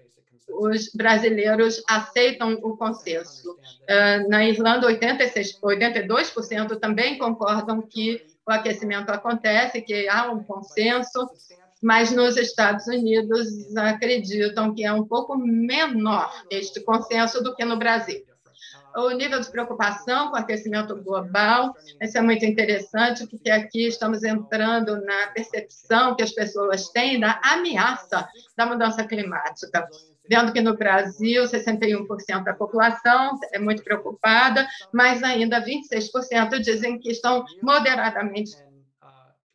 os brasileiros aceitam o consenso. Ah, na Irlanda, 86, 82% também concordam que o aquecimento acontece, que há um consenso, mas nos Estados Unidos acreditam que é um pouco menor este consenso do que no Brasil o nível de preocupação com o aquecimento global. Isso é muito interessante, porque aqui estamos entrando na percepção que as pessoas têm da ameaça da mudança climática. Vendo que no Brasil, 61% da população é muito preocupada, mas ainda 26% dizem que estão moderadamente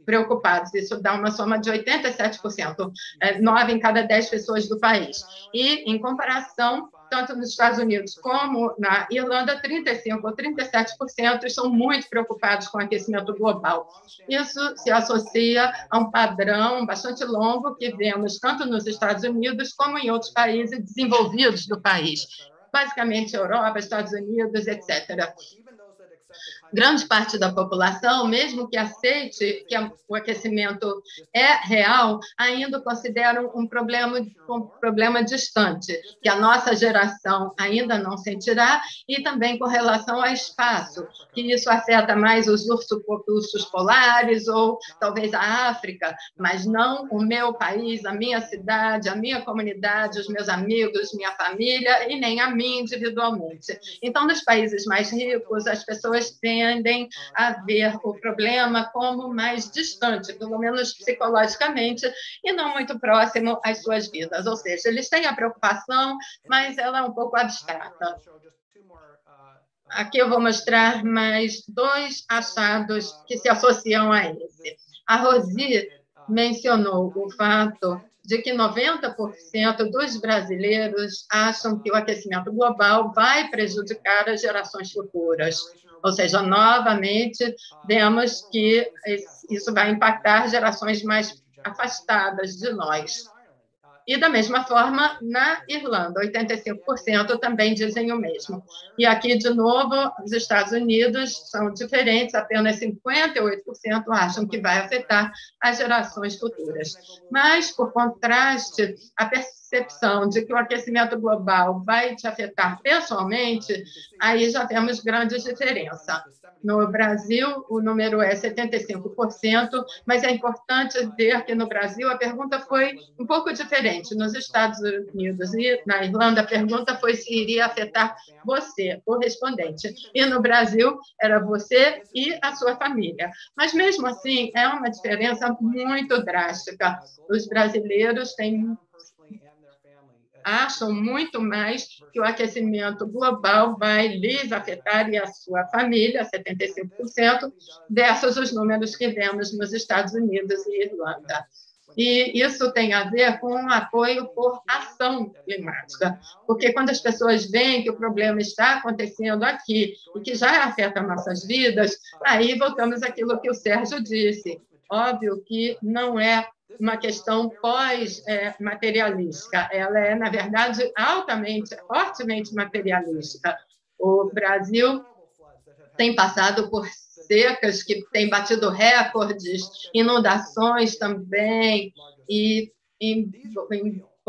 preocupados. Isso dá uma soma de 87%, é, nove em cada dez pessoas do país. E, em comparação, tanto nos Estados Unidos como na Irlanda, 35% ou 37% estão muito preocupados com o aquecimento global. Isso se associa a um padrão bastante longo que vemos tanto nos Estados Unidos como em outros países desenvolvidos do país, basicamente Europa, Estados Unidos, etc grande parte da população, mesmo que aceite que o aquecimento é real, ainda consideram um problema, um problema distante, que a nossa geração ainda não sentirá, e também com relação ao espaço, que isso afeta mais os ursos polares ou talvez a África, mas não o meu país, a minha cidade, a minha comunidade, os meus amigos, minha família, e nem a mim individualmente. Então, nos países mais ricos, as pessoas têm tendem a ver o problema como mais distante, pelo menos psicologicamente, e não muito próximo às suas vidas. Ou seja, eles têm a preocupação, mas ela é um pouco abstrata. Aqui eu vou mostrar mais dois achados que se associam a esse. A Rosi mencionou o fato de que 90% dos brasileiros acham que o aquecimento global vai prejudicar as gerações futuras. Ou seja, novamente, vemos que isso vai impactar gerações mais afastadas de nós. E, da mesma forma, na Irlanda, 85% também dizem o mesmo. E aqui, de novo, os Estados Unidos são diferentes, apenas 58% acham que vai afetar as gerações futuras. Mas, por contraste, a percepção de que o aquecimento global vai te afetar pessoalmente, aí já temos grandes diferenças. No Brasil, o número é 75%, mas é importante ver que no Brasil a pergunta foi um pouco diferente. Nos Estados Unidos e na Irlanda, a pergunta foi se iria afetar você, o respondente. E no Brasil, era você e a sua família. Mas, mesmo assim, é uma diferença muito drástica. Os brasileiros têm acham muito mais que o aquecimento global vai lhes afetar e a sua família, 75%, versus os números que vemos nos Estados Unidos e Irlanda. E isso tem a ver com o apoio por ação climática, porque quando as pessoas veem que o problema está acontecendo aqui e que já afeta nossas vidas, aí voltamos àquilo que o Sérgio disse. Óbvio que não é uma questão pós-materialística, ela é, na verdade, altamente, fortemente materialística. O Brasil tem passado por secas que têm batido recordes, inundações também, e, e,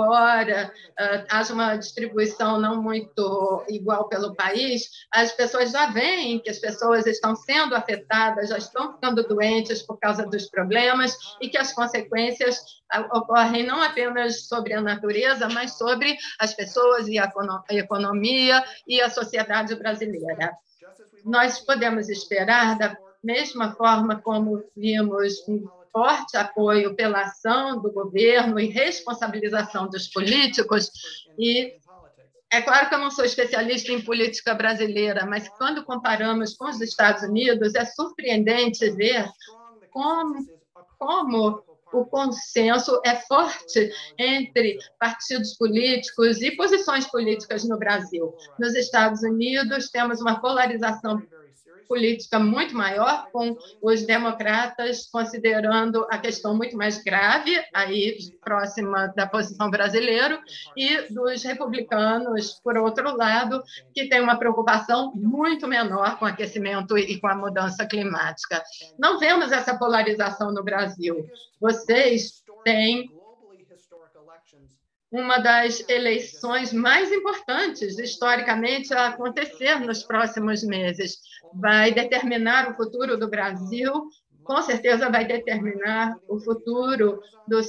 embora uh, haja uma distribuição não muito igual pelo país, as pessoas já veem que as pessoas estão sendo afetadas, já estão ficando doentes por causa dos problemas e que as consequências uh, ocorrem não apenas sobre a natureza, mas sobre as pessoas e a economia e a sociedade brasileira. Nós podemos esperar da mesma forma como vimos forte apoio pela ação do governo e responsabilização dos políticos. E é claro que eu não sou especialista em política brasileira, mas quando comparamos com os Estados Unidos, é surpreendente ver como, como o consenso é forte entre partidos políticos e posições políticas no Brasil. Nos Estados Unidos, temos uma polarização política muito maior, com os democratas considerando a questão muito mais grave, aí próxima da posição brasileira, e dos republicanos, por outro lado, que tem uma preocupação muito menor com o aquecimento e com a mudança climática. Não vemos essa polarização no Brasil. Vocês têm uma das eleições mais importantes historicamente a acontecer nos próximos meses. Vai determinar o futuro do Brasil, com certeza vai determinar o futuro do,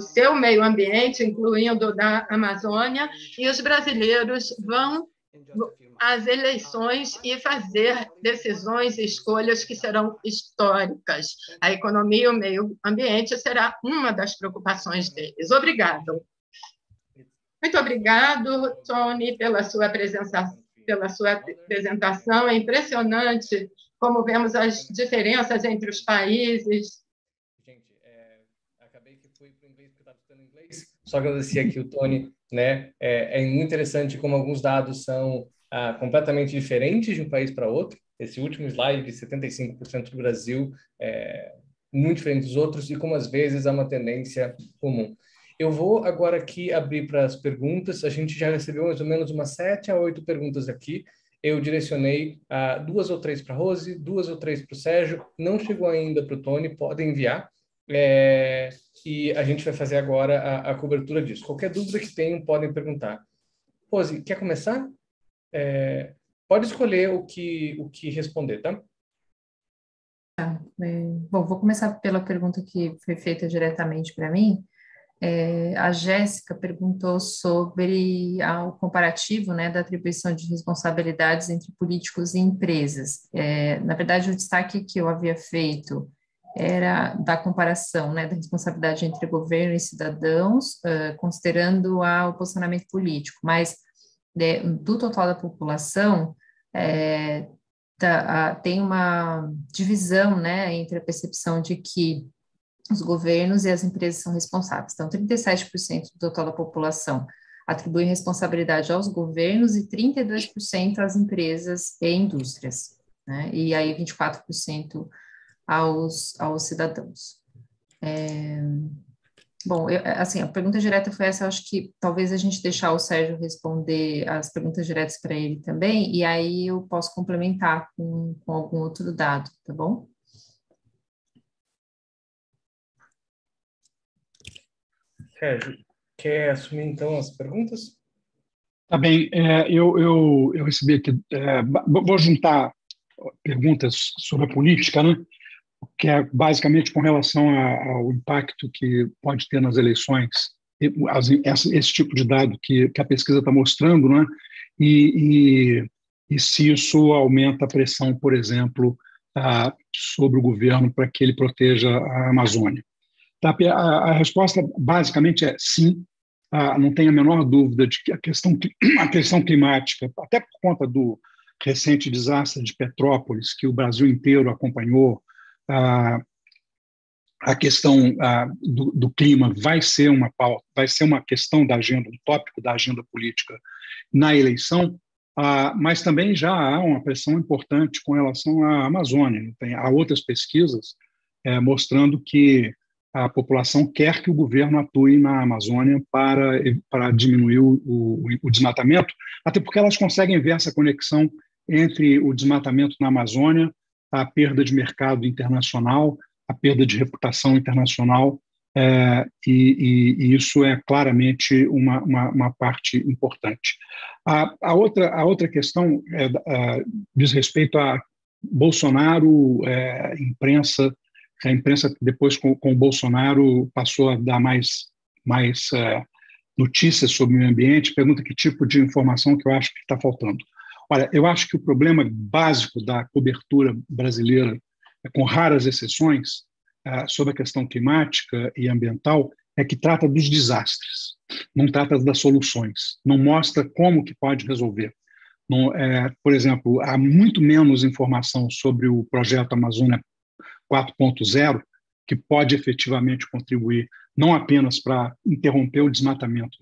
seu meio ambiente, incluindo da Amazônia, e os brasileiros vão às eleições e fazer decisões e escolhas que serão históricas. A economia e o meio ambiente será uma das preocupações deles. Obrigado. Muito obrigado, Tony, pela sua presença, pela sua apresentação. É impressionante como vemos as diferenças entre os países. Gente, é, acabei que fui para o inglês porque estava estudando inglês. Só agradecer aqui o Tony, né? É, é muito interessante como alguns dados são ah, completamente diferentes de um país para outro. Esse último slide de 75% do Brasil é muito diferente dos outros e como às vezes há uma tendência comum. Eu vou agora aqui abrir para as perguntas. A gente já recebeu mais ou menos umas sete a oito perguntas aqui. Eu direcionei uh, duas ou três para Rose, duas ou três para o Sérgio. Não chegou ainda para o Tony, podem enviar. É, e a gente vai fazer agora a, a, cobertura disso. Qualquer dúvida que tenham, podem perguntar. Rose, quer começar? É, pode escolher o que, o que responder, tá? tá é, bom, vou começar pela pergunta que foi feita diretamente para mim. É, a Jéssica perguntou sobre o comparativo né, da atribuição de responsabilidades entre políticos e empresas. É, na verdade, o destaque que eu havia feito era da comparação né, da responsabilidade entre governo e cidadãos, uh, considerando a, o posicionamento político, mas de, do total da população, é, tá, a, tem uma divisão né, entre a percepção de que os governos e as empresas são responsáveis. Então, 37% do total da população atribui responsabilidade aos governos e 32% às empresas e indústrias, né? E aí 24% aos, aos cidadãos. É, bom, eu, assim, a pergunta direta foi essa, eu acho que talvez a gente deixar o Sérgio responder as perguntas diretas para ele também, e aí eu posso complementar com, com algum outro dado, tá bom? Sérgio, quer assumir então as perguntas? Tá bem, é, eu, eu, eu recebi aqui, é, vou juntar perguntas sobre a política, né? que é basicamente com relação a, ao impacto que pode ter nas eleições, esse, tipo de dado que, que a pesquisa está mostrando, né? E, e, e, se isso aumenta a pressão, por exemplo, a, sobre o governo para que ele proteja a Amazônia. Tá? A, a, resposta basicamente é sim. Ah, não tenho a menor dúvida de que a questão, a questão climática, até por conta do recente desastre de Petrópolis, que o Brasil inteiro acompanhou, ah, a questão ah, do, do, clima vai ser uma pauta, vai ser uma questão da agenda, um tópico da agenda política na eleição, ah, mas também já há uma pressão importante com relação à Amazônia. Tem, há outras pesquisas é, mostrando que a população quer que o governo atue na Amazônia para, para diminuir o, o, o desmatamento, até porque elas conseguem ver essa conexão entre o desmatamento na Amazônia, a perda de mercado internacional, a perda de reputação internacional, é, e, e, e, isso é claramente uma, uma, uma parte importante. A, a, outra, a outra questão é, é, diz respeito a Bolsonaro, é, imprensa, a imprensa depois com, com o Bolsonaro passou a dar mais, mais é, notícias sobre o meio ambiente, pergunta que tipo de informação que eu acho que está faltando. Olha, eu acho que o problema básico da cobertura brasileira com raras exceções, ah, sobre a questão climática e ambiental, é que trata dos desastres, não trata das soluções, não mostra como que pode resolver. Não, é, por exemplo, há muito menos informação sobre o projeto Amazônia 4.0, que pode efetivamente contribuir não apenas para interromper o desmatamento,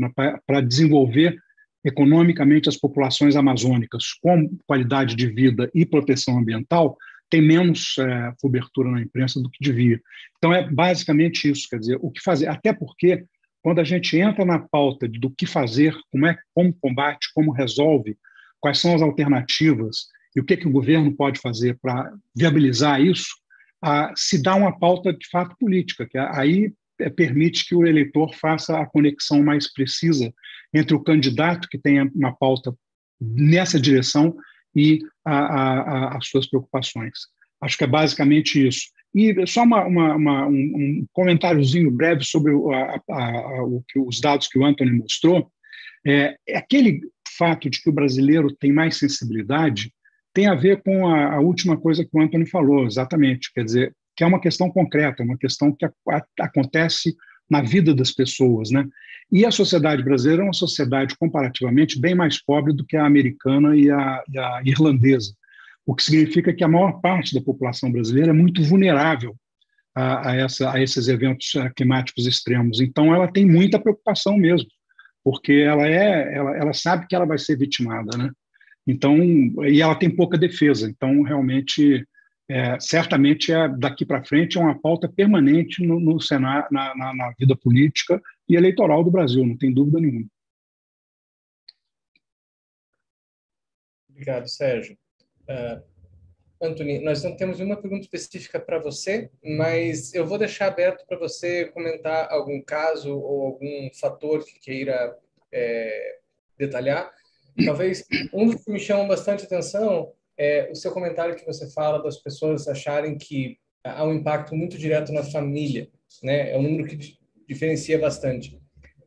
para desenvolver economicamente as populações amazônicas com qualidade de vida e proteção ambiental, tem menos é, cobertura na imprensa do que devia. Então, é basicamente isso, quer dizer, o que fazer, até porque quando a gente entra na pauta do que fazer, como é, como combate, como resolve, quais são as alternativas e o que, que o governo pode fazer para viabilizar isso, a, se dá uma pauta de fato política, que aí é, permite que o eleitor faça a conexão mais precisa entre o candidato que tem uma pauta nessa direção e a, a, as suas preocupações. Acho que é basicamente isso. E só uma, uma, uma, um, comentáriozinho breve sobre o, os dados que o Anthony mostrou. É, é, aquele fato de que o brasileiro tem mais sensibilidade tem a ver com a, a, última coisa que o Anthony falou, exatamente. Quer dizer, que é uma questão concreta, uma questão que acontece na vida das pessoas, né? E a sociedade brasileira é uma sociedade comparativamente bem mais pobre do que a americana e a, e a irlandesa, o que significa que a maior parte da população brasileira é muito vulnerável a, a, essa, a esses eventos eh, climáticos extremos. Então, ela tem muita preocupação mesmo, porque ela é, ela, ela sabe que ela vai ser vitimada, né? Então, e ela tem pouca defesa. Então, realmente, é, certamente é daqui para frente é uma pauta permanente no, no Senado, na, na, na, vida política e eleitoral do Brasil, não tem dúvida nenhuma. Obrigado, Sérgio. Uh, Anthony, nós não temos nenhuma pergunta específica para você, mas eu vou deixar aberto para você comentar algum caso ou algum fator que queira é, detalhar. Talvez um que me chama bastante atenção é, o seu comentário que você fala das pessoas acharem que há um impacto muito direto na família, né? É um número que diferencia bastante.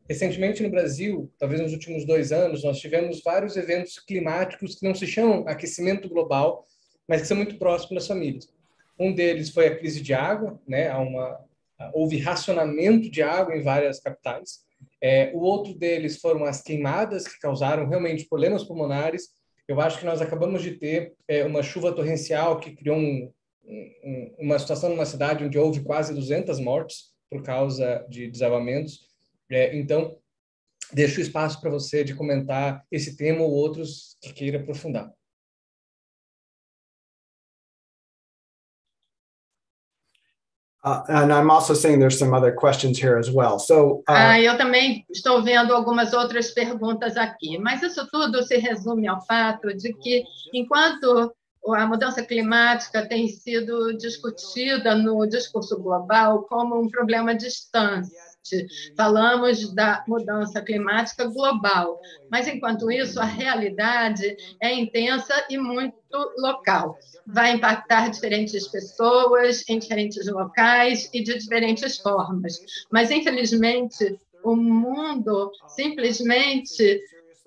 Recentemente no Brasil, talvez nos últimos dois anos, nós tivemos vários eventos climáticos que não se chamam aquecimento global, mas que são muito próximos das famílias. Um deles foi a crise de água, né? Há uma houve racionamento de água em várias capitais. É, o outro deles foram as queimadas que causaram realmente problemas pulmonares eu acho que nós acabamos de ter é, uma chuva torrencial que criou um, um, uma situação numa cidade onde houve quase 200 mortes por causa de desabamentos. É, então, deixo espaço para você de comentar esse tema ou outros que queira aprofundar. Uh, and I'm also seeing there's some other questions here as well. So, uh... ah, eu também estou vendo algumas outras perguntas aqui, mas isso tudo se resume ao fato de que, enquanto a mudança climática tem sido discutida no discurso global como um problema falamos da mudança climática global, mas enquanto isso, a realidade é intensa e muito local. Vai impactar diferentes pessoas em diferentes locais e de diferentes formas. Mas, infelizmente, o mundo simplesmente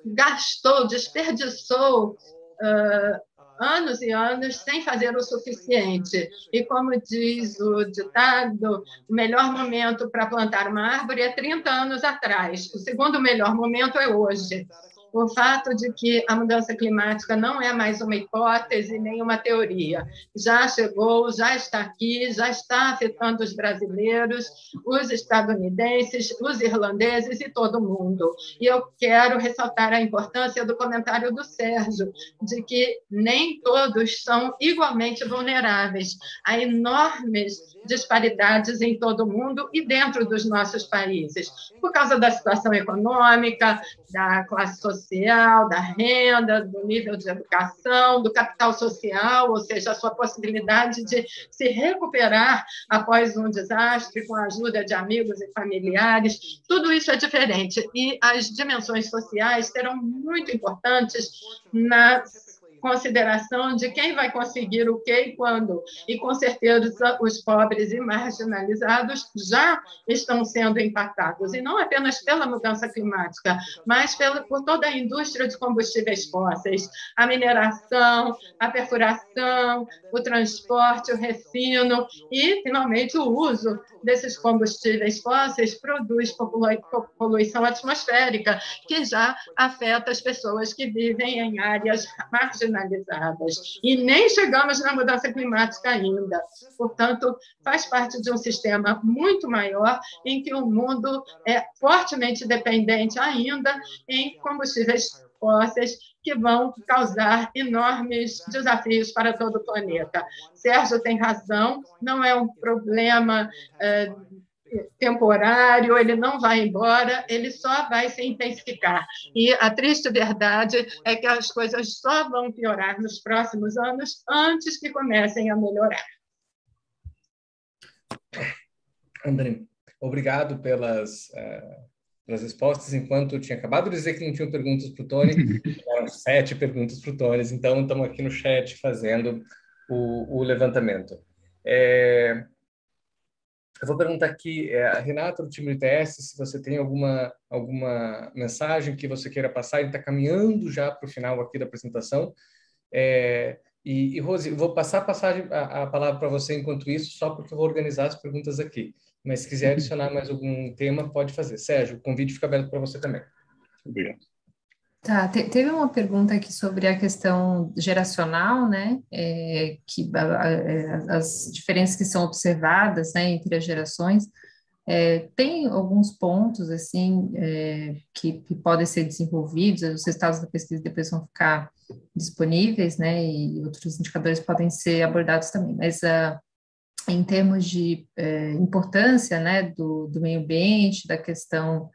gastou, desperdiçou uh, anos e anos sem fazer o suficiente. E como diz o ditado, o melhor momento para plantar uma árvore é 30 anos atrás. O segundo melhor momento é hoje. O fato de que a mudança climática não é mais uma hipótese nem uma teoria. Já chegou, já está aqui, já está afetando os brasileiros, os estadunidenses, os irlandeses e todo mundo. E eu quero ressaltar a importância do comentário do Sérgio, de que nem todos são igualmente vulneráveis. Há enormes disparidades em todo o mundo e dentro dos nossos países, por causa da situação econômica, da classe social, da renda, do nível de educação, do capital social, ou seja, a sua possibilidade de se recuperar após um desastre com a ajuda de amigos e familiares. Tudo isso é diferente e as dimensões sociais serão muito importantes na consideração de quem vai conseguir o quê e quando. E, com certeza, os pobres e marginalizados já estão sendo impactados, e não apenas pela mudança climática, mas pela, por toda a indústria de combustíveis fósseis, a mineração, a perfuração, o transporte, o refino e, finalmente, o uso desses combustíveis fósseis produz poluição atmosférica, que já afeta as pessoas que vivem em áreas marginalizadas. E nem chegamos na mudança climática ainda. Portanto, faz parte de um sistema muito maior em que o mundo é fortemente dependente ainda em combustíveis fósseis que vão causar enormes desafios para todo o planeta. Sérgio tem razão, não é um problema é, temporário, ele não vai embora, ele só vai se intensificar. E a triste verdade é que as coisas só vão piorar nos próximos anos antes que comecem a melhorar. André, obrigado pelas uh nas respostas, enquanto eu tinha acabado de dizer que não tinham perguntas para o Tony, eram sete perguntas para o Tony, então estamos aqui no chat fazendo o, o levantamento. É, eu vou perguntar aqui, é, a Renata do time do ITS, se você tem alguma, alguma mensagem que você queira passar, ele está caminhando já para o final aqui da apresentação. É, e, e Rose, vou passar a, passagem, a, a palavra para você enquanto isso, só porque eu vou organizar as perguntas aqui. Mas se quiser adicionar mais algum tema, pode fazer. Sérgio, o convite fica aberto para você também. Obrigado. Tá, te, teve uma pergunta aqui sobre a questão geracional, né, é, que a, a, é, as diferenças que são observadas, né, entre as gerações, é, tem alguns pontos, assim, é, que, que, podem ser desenvolvidos, os resultados da pesquisa depois vão ficar disponíveis, né, e outros indicadores podem ser abordados também, mas uh, em termos de é, importância né, do, do, meio ambiente, da questão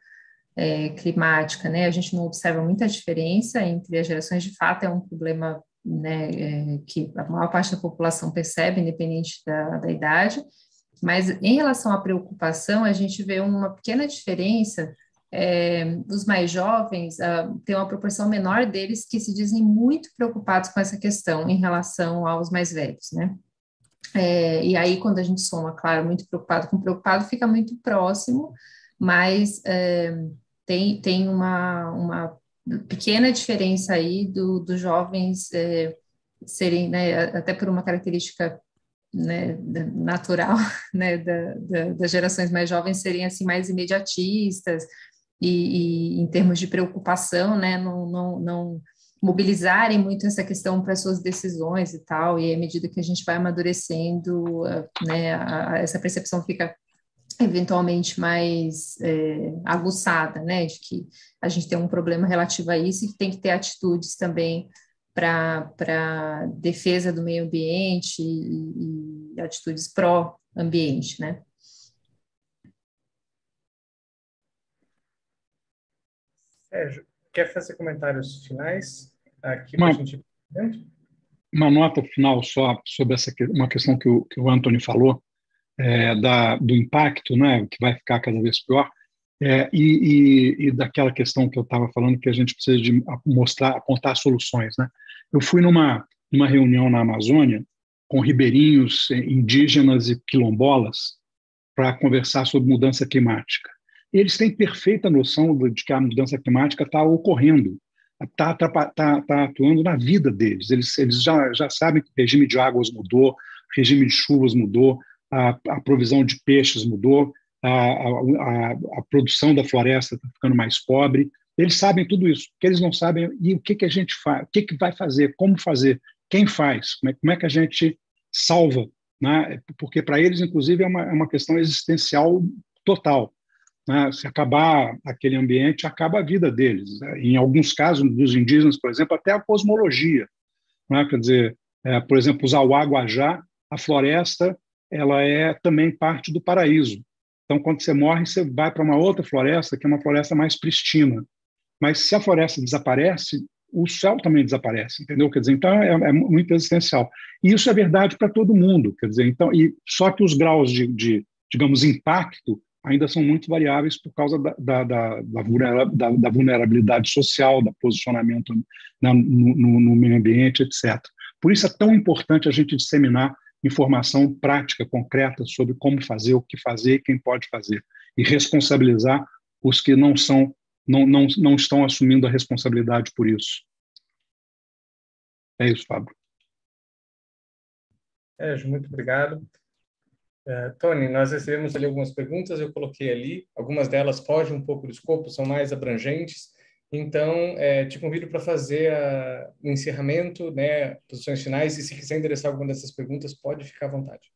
é, climática, né, a gente não observa muita diferença entre as gerações, de fato é um problema né, é, que a maior parte da população percebe, independente da, da idade, mas em relação à preocupação, a gente vê uma pequena diferença é, os mais jovens, uh, tem uma proporção menor deles que se dizem muito preocupados com essa questão em relação aos mais velhos, né? É, e aí, quando a gente soma, claro, muito preocupado com preocupado, fica muito próximo, mas é, tem, tem uma, uma pequena diferença aí dos do jovens é, serem, né, até por uma característica né, natural né, da, da, das gerações mais jovens serem assim mais imediatistas e, e em termos de preocupação, né, não, não, não mobilizarem muito essa questão para suas decisões e tal, e à medida que a gente vai amadurecendo, né, a, a, essa percepção fica eventualmente mais é, aguçada, né, de que a gente tem um problema relativo a isso e que tem que ter atitudes também para defesa do meio ambiente e, e atitudes pró-ambiente, né. Sérgio, quer fazer comentários finais? aqui uma, gente... uma nota final só sobre essa uma questão que o, que o Anthony falou é, da, do impacto, né, que vai ficar cada vez pior, é, e, e, e, daquela questão que eu estava falando que a gente precisa de mostrar, apontar soluções, né? Eu fui numa numa reunião na Amazônia com ribeirinhos é, indígenas e quilombolas para conversar sobre mudança climática. Eles têm perfeita noção de que a mudança climática está ocorrendo está tá, tá, tá, atuando na vida deles. Eles, eles já, já sabem que o regime de águas mudou, regime de chuvas mudou, a, a provisão de peixes mudou, a, a, a produção da floresta está ficando mais pobre, Eles sabem tudo isso, o que eles não sabem e o que, que a gente faz, o que, que vai fazer, como fazer, quem faz, como é, como é que a gente salva, né? porque para eles, inclusive, é uma, é uma questão existencial total. Né? Se acabar aquele ambiente, acaba a vida deles. Né? Em alguns casos, dos indígenas, por exemplo, até a cosmologia. Né? Quer dizer, é, por exemplo, os Auá-Guajá, a floresta ela é também parte do paraíso. Então, quando você morre, você vai para uma outra floresta, que é uma floresta mais pristina. Mas se a floresta desaparece, o céu também desaparece, entendeu? Quer dizer, então é, é muito existencial. E isso é verdade para todo mundo, quer dizer, então, e só que os graus de, de digamos, impacto ainda são muito variáveis por causa da, da, da, da, da vulnerabilidade social, do posicionamento no, no, no meio ambiente, etc. Por isso é tão importante a gente disseminar informação prática, concreta sobre como fazer, o que fazer, quem pode fazer e responsabilizar os que não são, não, não, não estão assumindo a responsabilidade por isso. É isso, Fábio. É, muito obrigado. Uh, Tony, nós recebemos ali algumas perguntas, eu coloquei ali, algumas delas fogem um pouco do escopo, são mais abrangentes, então é, te convido para fazer a, o encerramento, né, posições finais, e se quiser endereçar alguma dessas perguntas, pode ficar à vontade.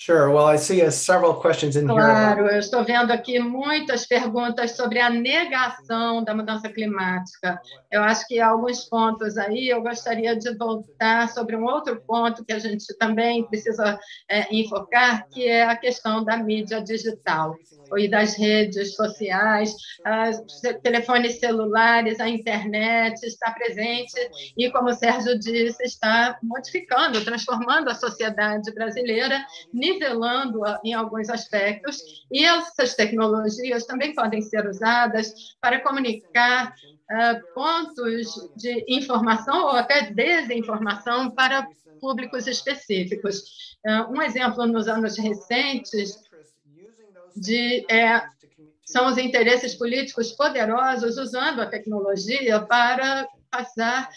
Sure. Well, I see uh, several questions in claro, here. eu estou vendo aqui muitas perguntas sobre a negação da mudança climática. Eu acho que há alguns pontos aí eu gostaria de voltar sobre um outro ponto que a gente também precisa é, enfocar, que é a questão da mídia digital e das redes sociais, telefones celulares, a internet está presente e, como o Sérgio disse, está modificando, transformando a sociedade brasileira, nivelando-a em alguns aspectos, e essas tecnologias também podem ser usadas para comunicar uh, pontos de informação ou até desinformação para públicos específicos. Uh, um exemplo nos anos recentes de é, são os interesses políticos poderosos usando a tecnologia para passar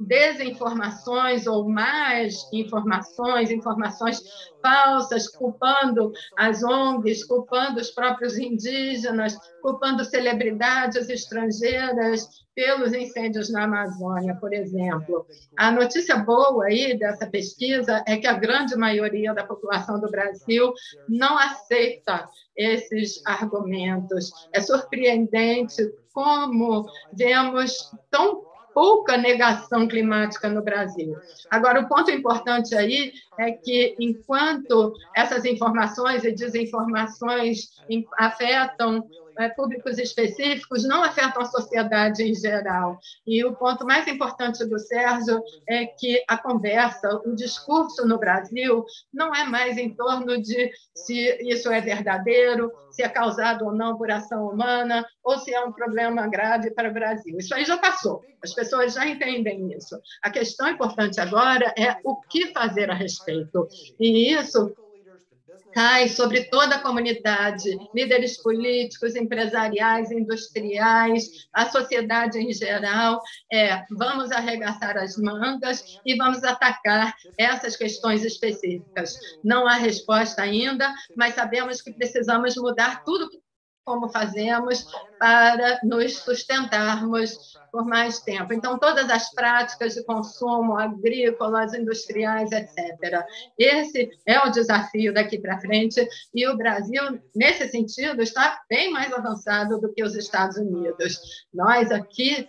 desinformações ou mais informações, informações falsas, culpando as ONGs, culpando os próprios indígenas, culpando celebridades estrangeiras pelos incêndios na Amazônia, por exemplo. A notícia boa aí dessa pesquisa é que a grande maioria da população do Brasil não aceita esses argumentos. É surpreendente como vemos tão pouca negação climática no Brasil. Agora, o ponto importante aí é que, enquanto essas informações e desinformações afetam é, públicos específicos não afetam a sociedade em geral. E o ponto mais importante do Sérgio é que a conversa, o discurso no Brasil não é mais em torno de se isso é verdadeiro, se é causado ou não por ação humana, ou se é um problema grave para o Brasil. Isso aí já passou, as pessoas já entendem isso. A questão importante agora é o que fazer a respeito. E isso cai sobre toda a comunidade, líderes políticos, empresariais, industriais, a sociedade em geral. É, vamos arregaçar as mangas e vamos atacar essas questões específicas. Não há resposta ainda, mas sabemos que precisamos mudar tudo como fazemos para nos sustentarmos por mais tempo. Então, todas as práticas de consumo agrícolas, industriais, etc. Esse é o desafio daqui para frente e o Brasil, nesse sentido, está bem mais avançado do que os Estados Unidos. Nós aqui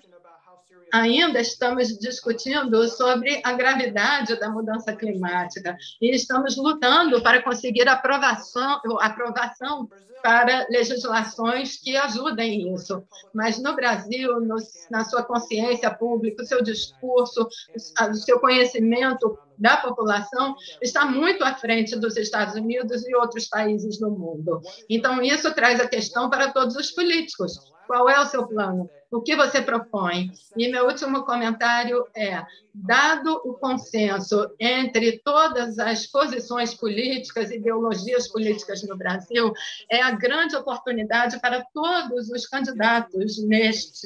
ainda estamos discutindo sobre a gravidade da mudança climática e estamos lutando para conseguir aprovação, aprovação para legislações que ajudem isso. Mas no Brasil, no, na sua consciência pública, o seu discurso, o seu conhecimento da população está muito à frente dos Estados Unidos e outros países do mundo. Então, isso traz a questão para todos os políticos. Qual é o seu plano? O que você propõe? E meu último comentário é: dado o consenso entre todas as posições políticas, ideologias políticas no Brasil, é a grande oportunidade para todos os candidatos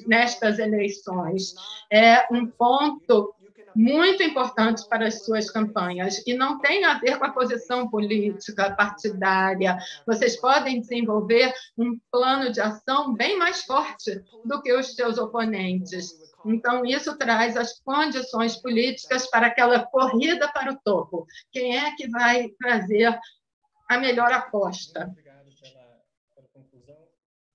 nestas eleições. É um ponto muito importantes para as suas campanhas e não tem a ver com a posição política, partidária. Vocês podem desenvolver um plano de ação bem mais forte do que os seus oponentes. Então, isso traz as condições políticas para aquela corrida para o topo. Quem é que vai trazer a melhor aposta? Obrigado pela, pela conclusão.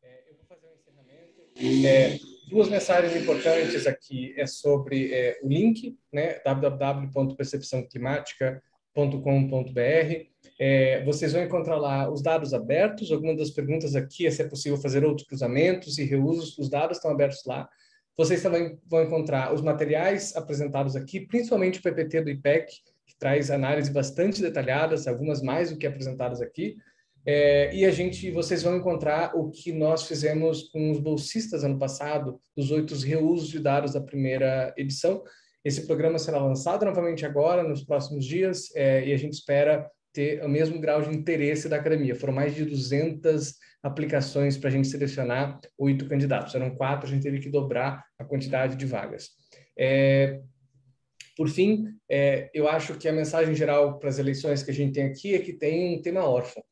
É, eu vou fazer um encerramento. É, duas mensagens importantes aqui é sobre é, o link, né, www.percepçãoclimática.com.br. É, vocês vão encontrar lá os dados abertos. Algumas das perguntas aqui é se é possível fazer outros cruzamentos e reusos. Os dados estão abertos lá. Vocês também vão encontrar os materiais apresentados aqui, principalmente o PPT do IPEC, que traz análises bastante detalhadas, algumas mais do que apresentadas aqui. É, e a gente, vocês vão encontrar o que nós fizemos com os bolsistas ano passado, dos oito reusos de dados da primeira edição. Esse programa será lançado novamente agora, nos próximos dias, é, e a gente espera ter o mesmo grau de interesse da academia. Foram mais de 200 aplicações para a gente selecionar oito candidatos. Eram quatro, a gente teve que dobrar a quantidade de vagas. É, por fim, é, eu acho que a mensagem geral para as eleições que a gente tem aqui é que tem um tema órfão.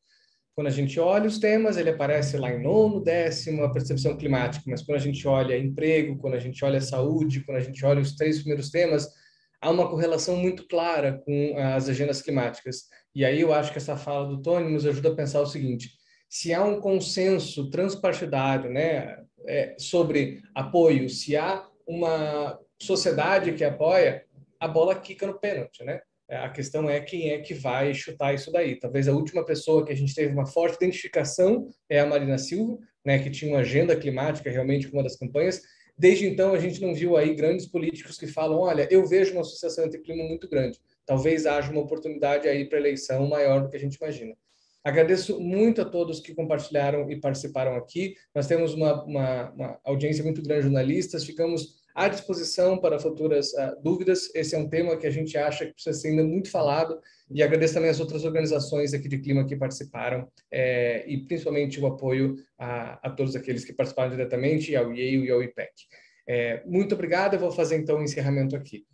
Quando a gente olha os temas, ele aparece lá em nono, décimo, a percepção climática, mas quando a gente olha emprego, quando a gente olha saúde, quando a gente olha os três primeiros temas, há uma correlação muito clara com as agendas climáticas. E aí eu acho que essa fala do Tony nos ajuda a pensar o seguinte: se há um consenso transpartidário né, é, sobre apoio, se há uma sociedade que apoia, a bola quica no pênalti, né? É, a questão é quem é que vai chutar isso daí. Talvez a última pessoa que a gente teve uma forte identificação é a Marina Silva, né, que tinha uma agenda climática realmente como uma das campanhas. Desde então, a gente não viu aí grandes políticos que falam: olha, eu vejo uma associação entre clima muito grande. Talvez haja uma oportunidade aí para eleição maior do que a gente imagina. Agradeço muito a todos que compartilharam e participaram aqui. Nós temos uma, uma, uma audiência muito grande de jornalistas, ficamos à disposição para futuras uh, dúvidas. Esse é um tema que a gente acha que precisa ser ainda muito falado e agradeço também as outras organizações aqui de clima que participaram é, e principalmente o apoio a, a, todos aqueles que participaram diretamente, ao Yale e ao IPEC. É, muito obrigado, eu vou fazer então o encerramento aqui.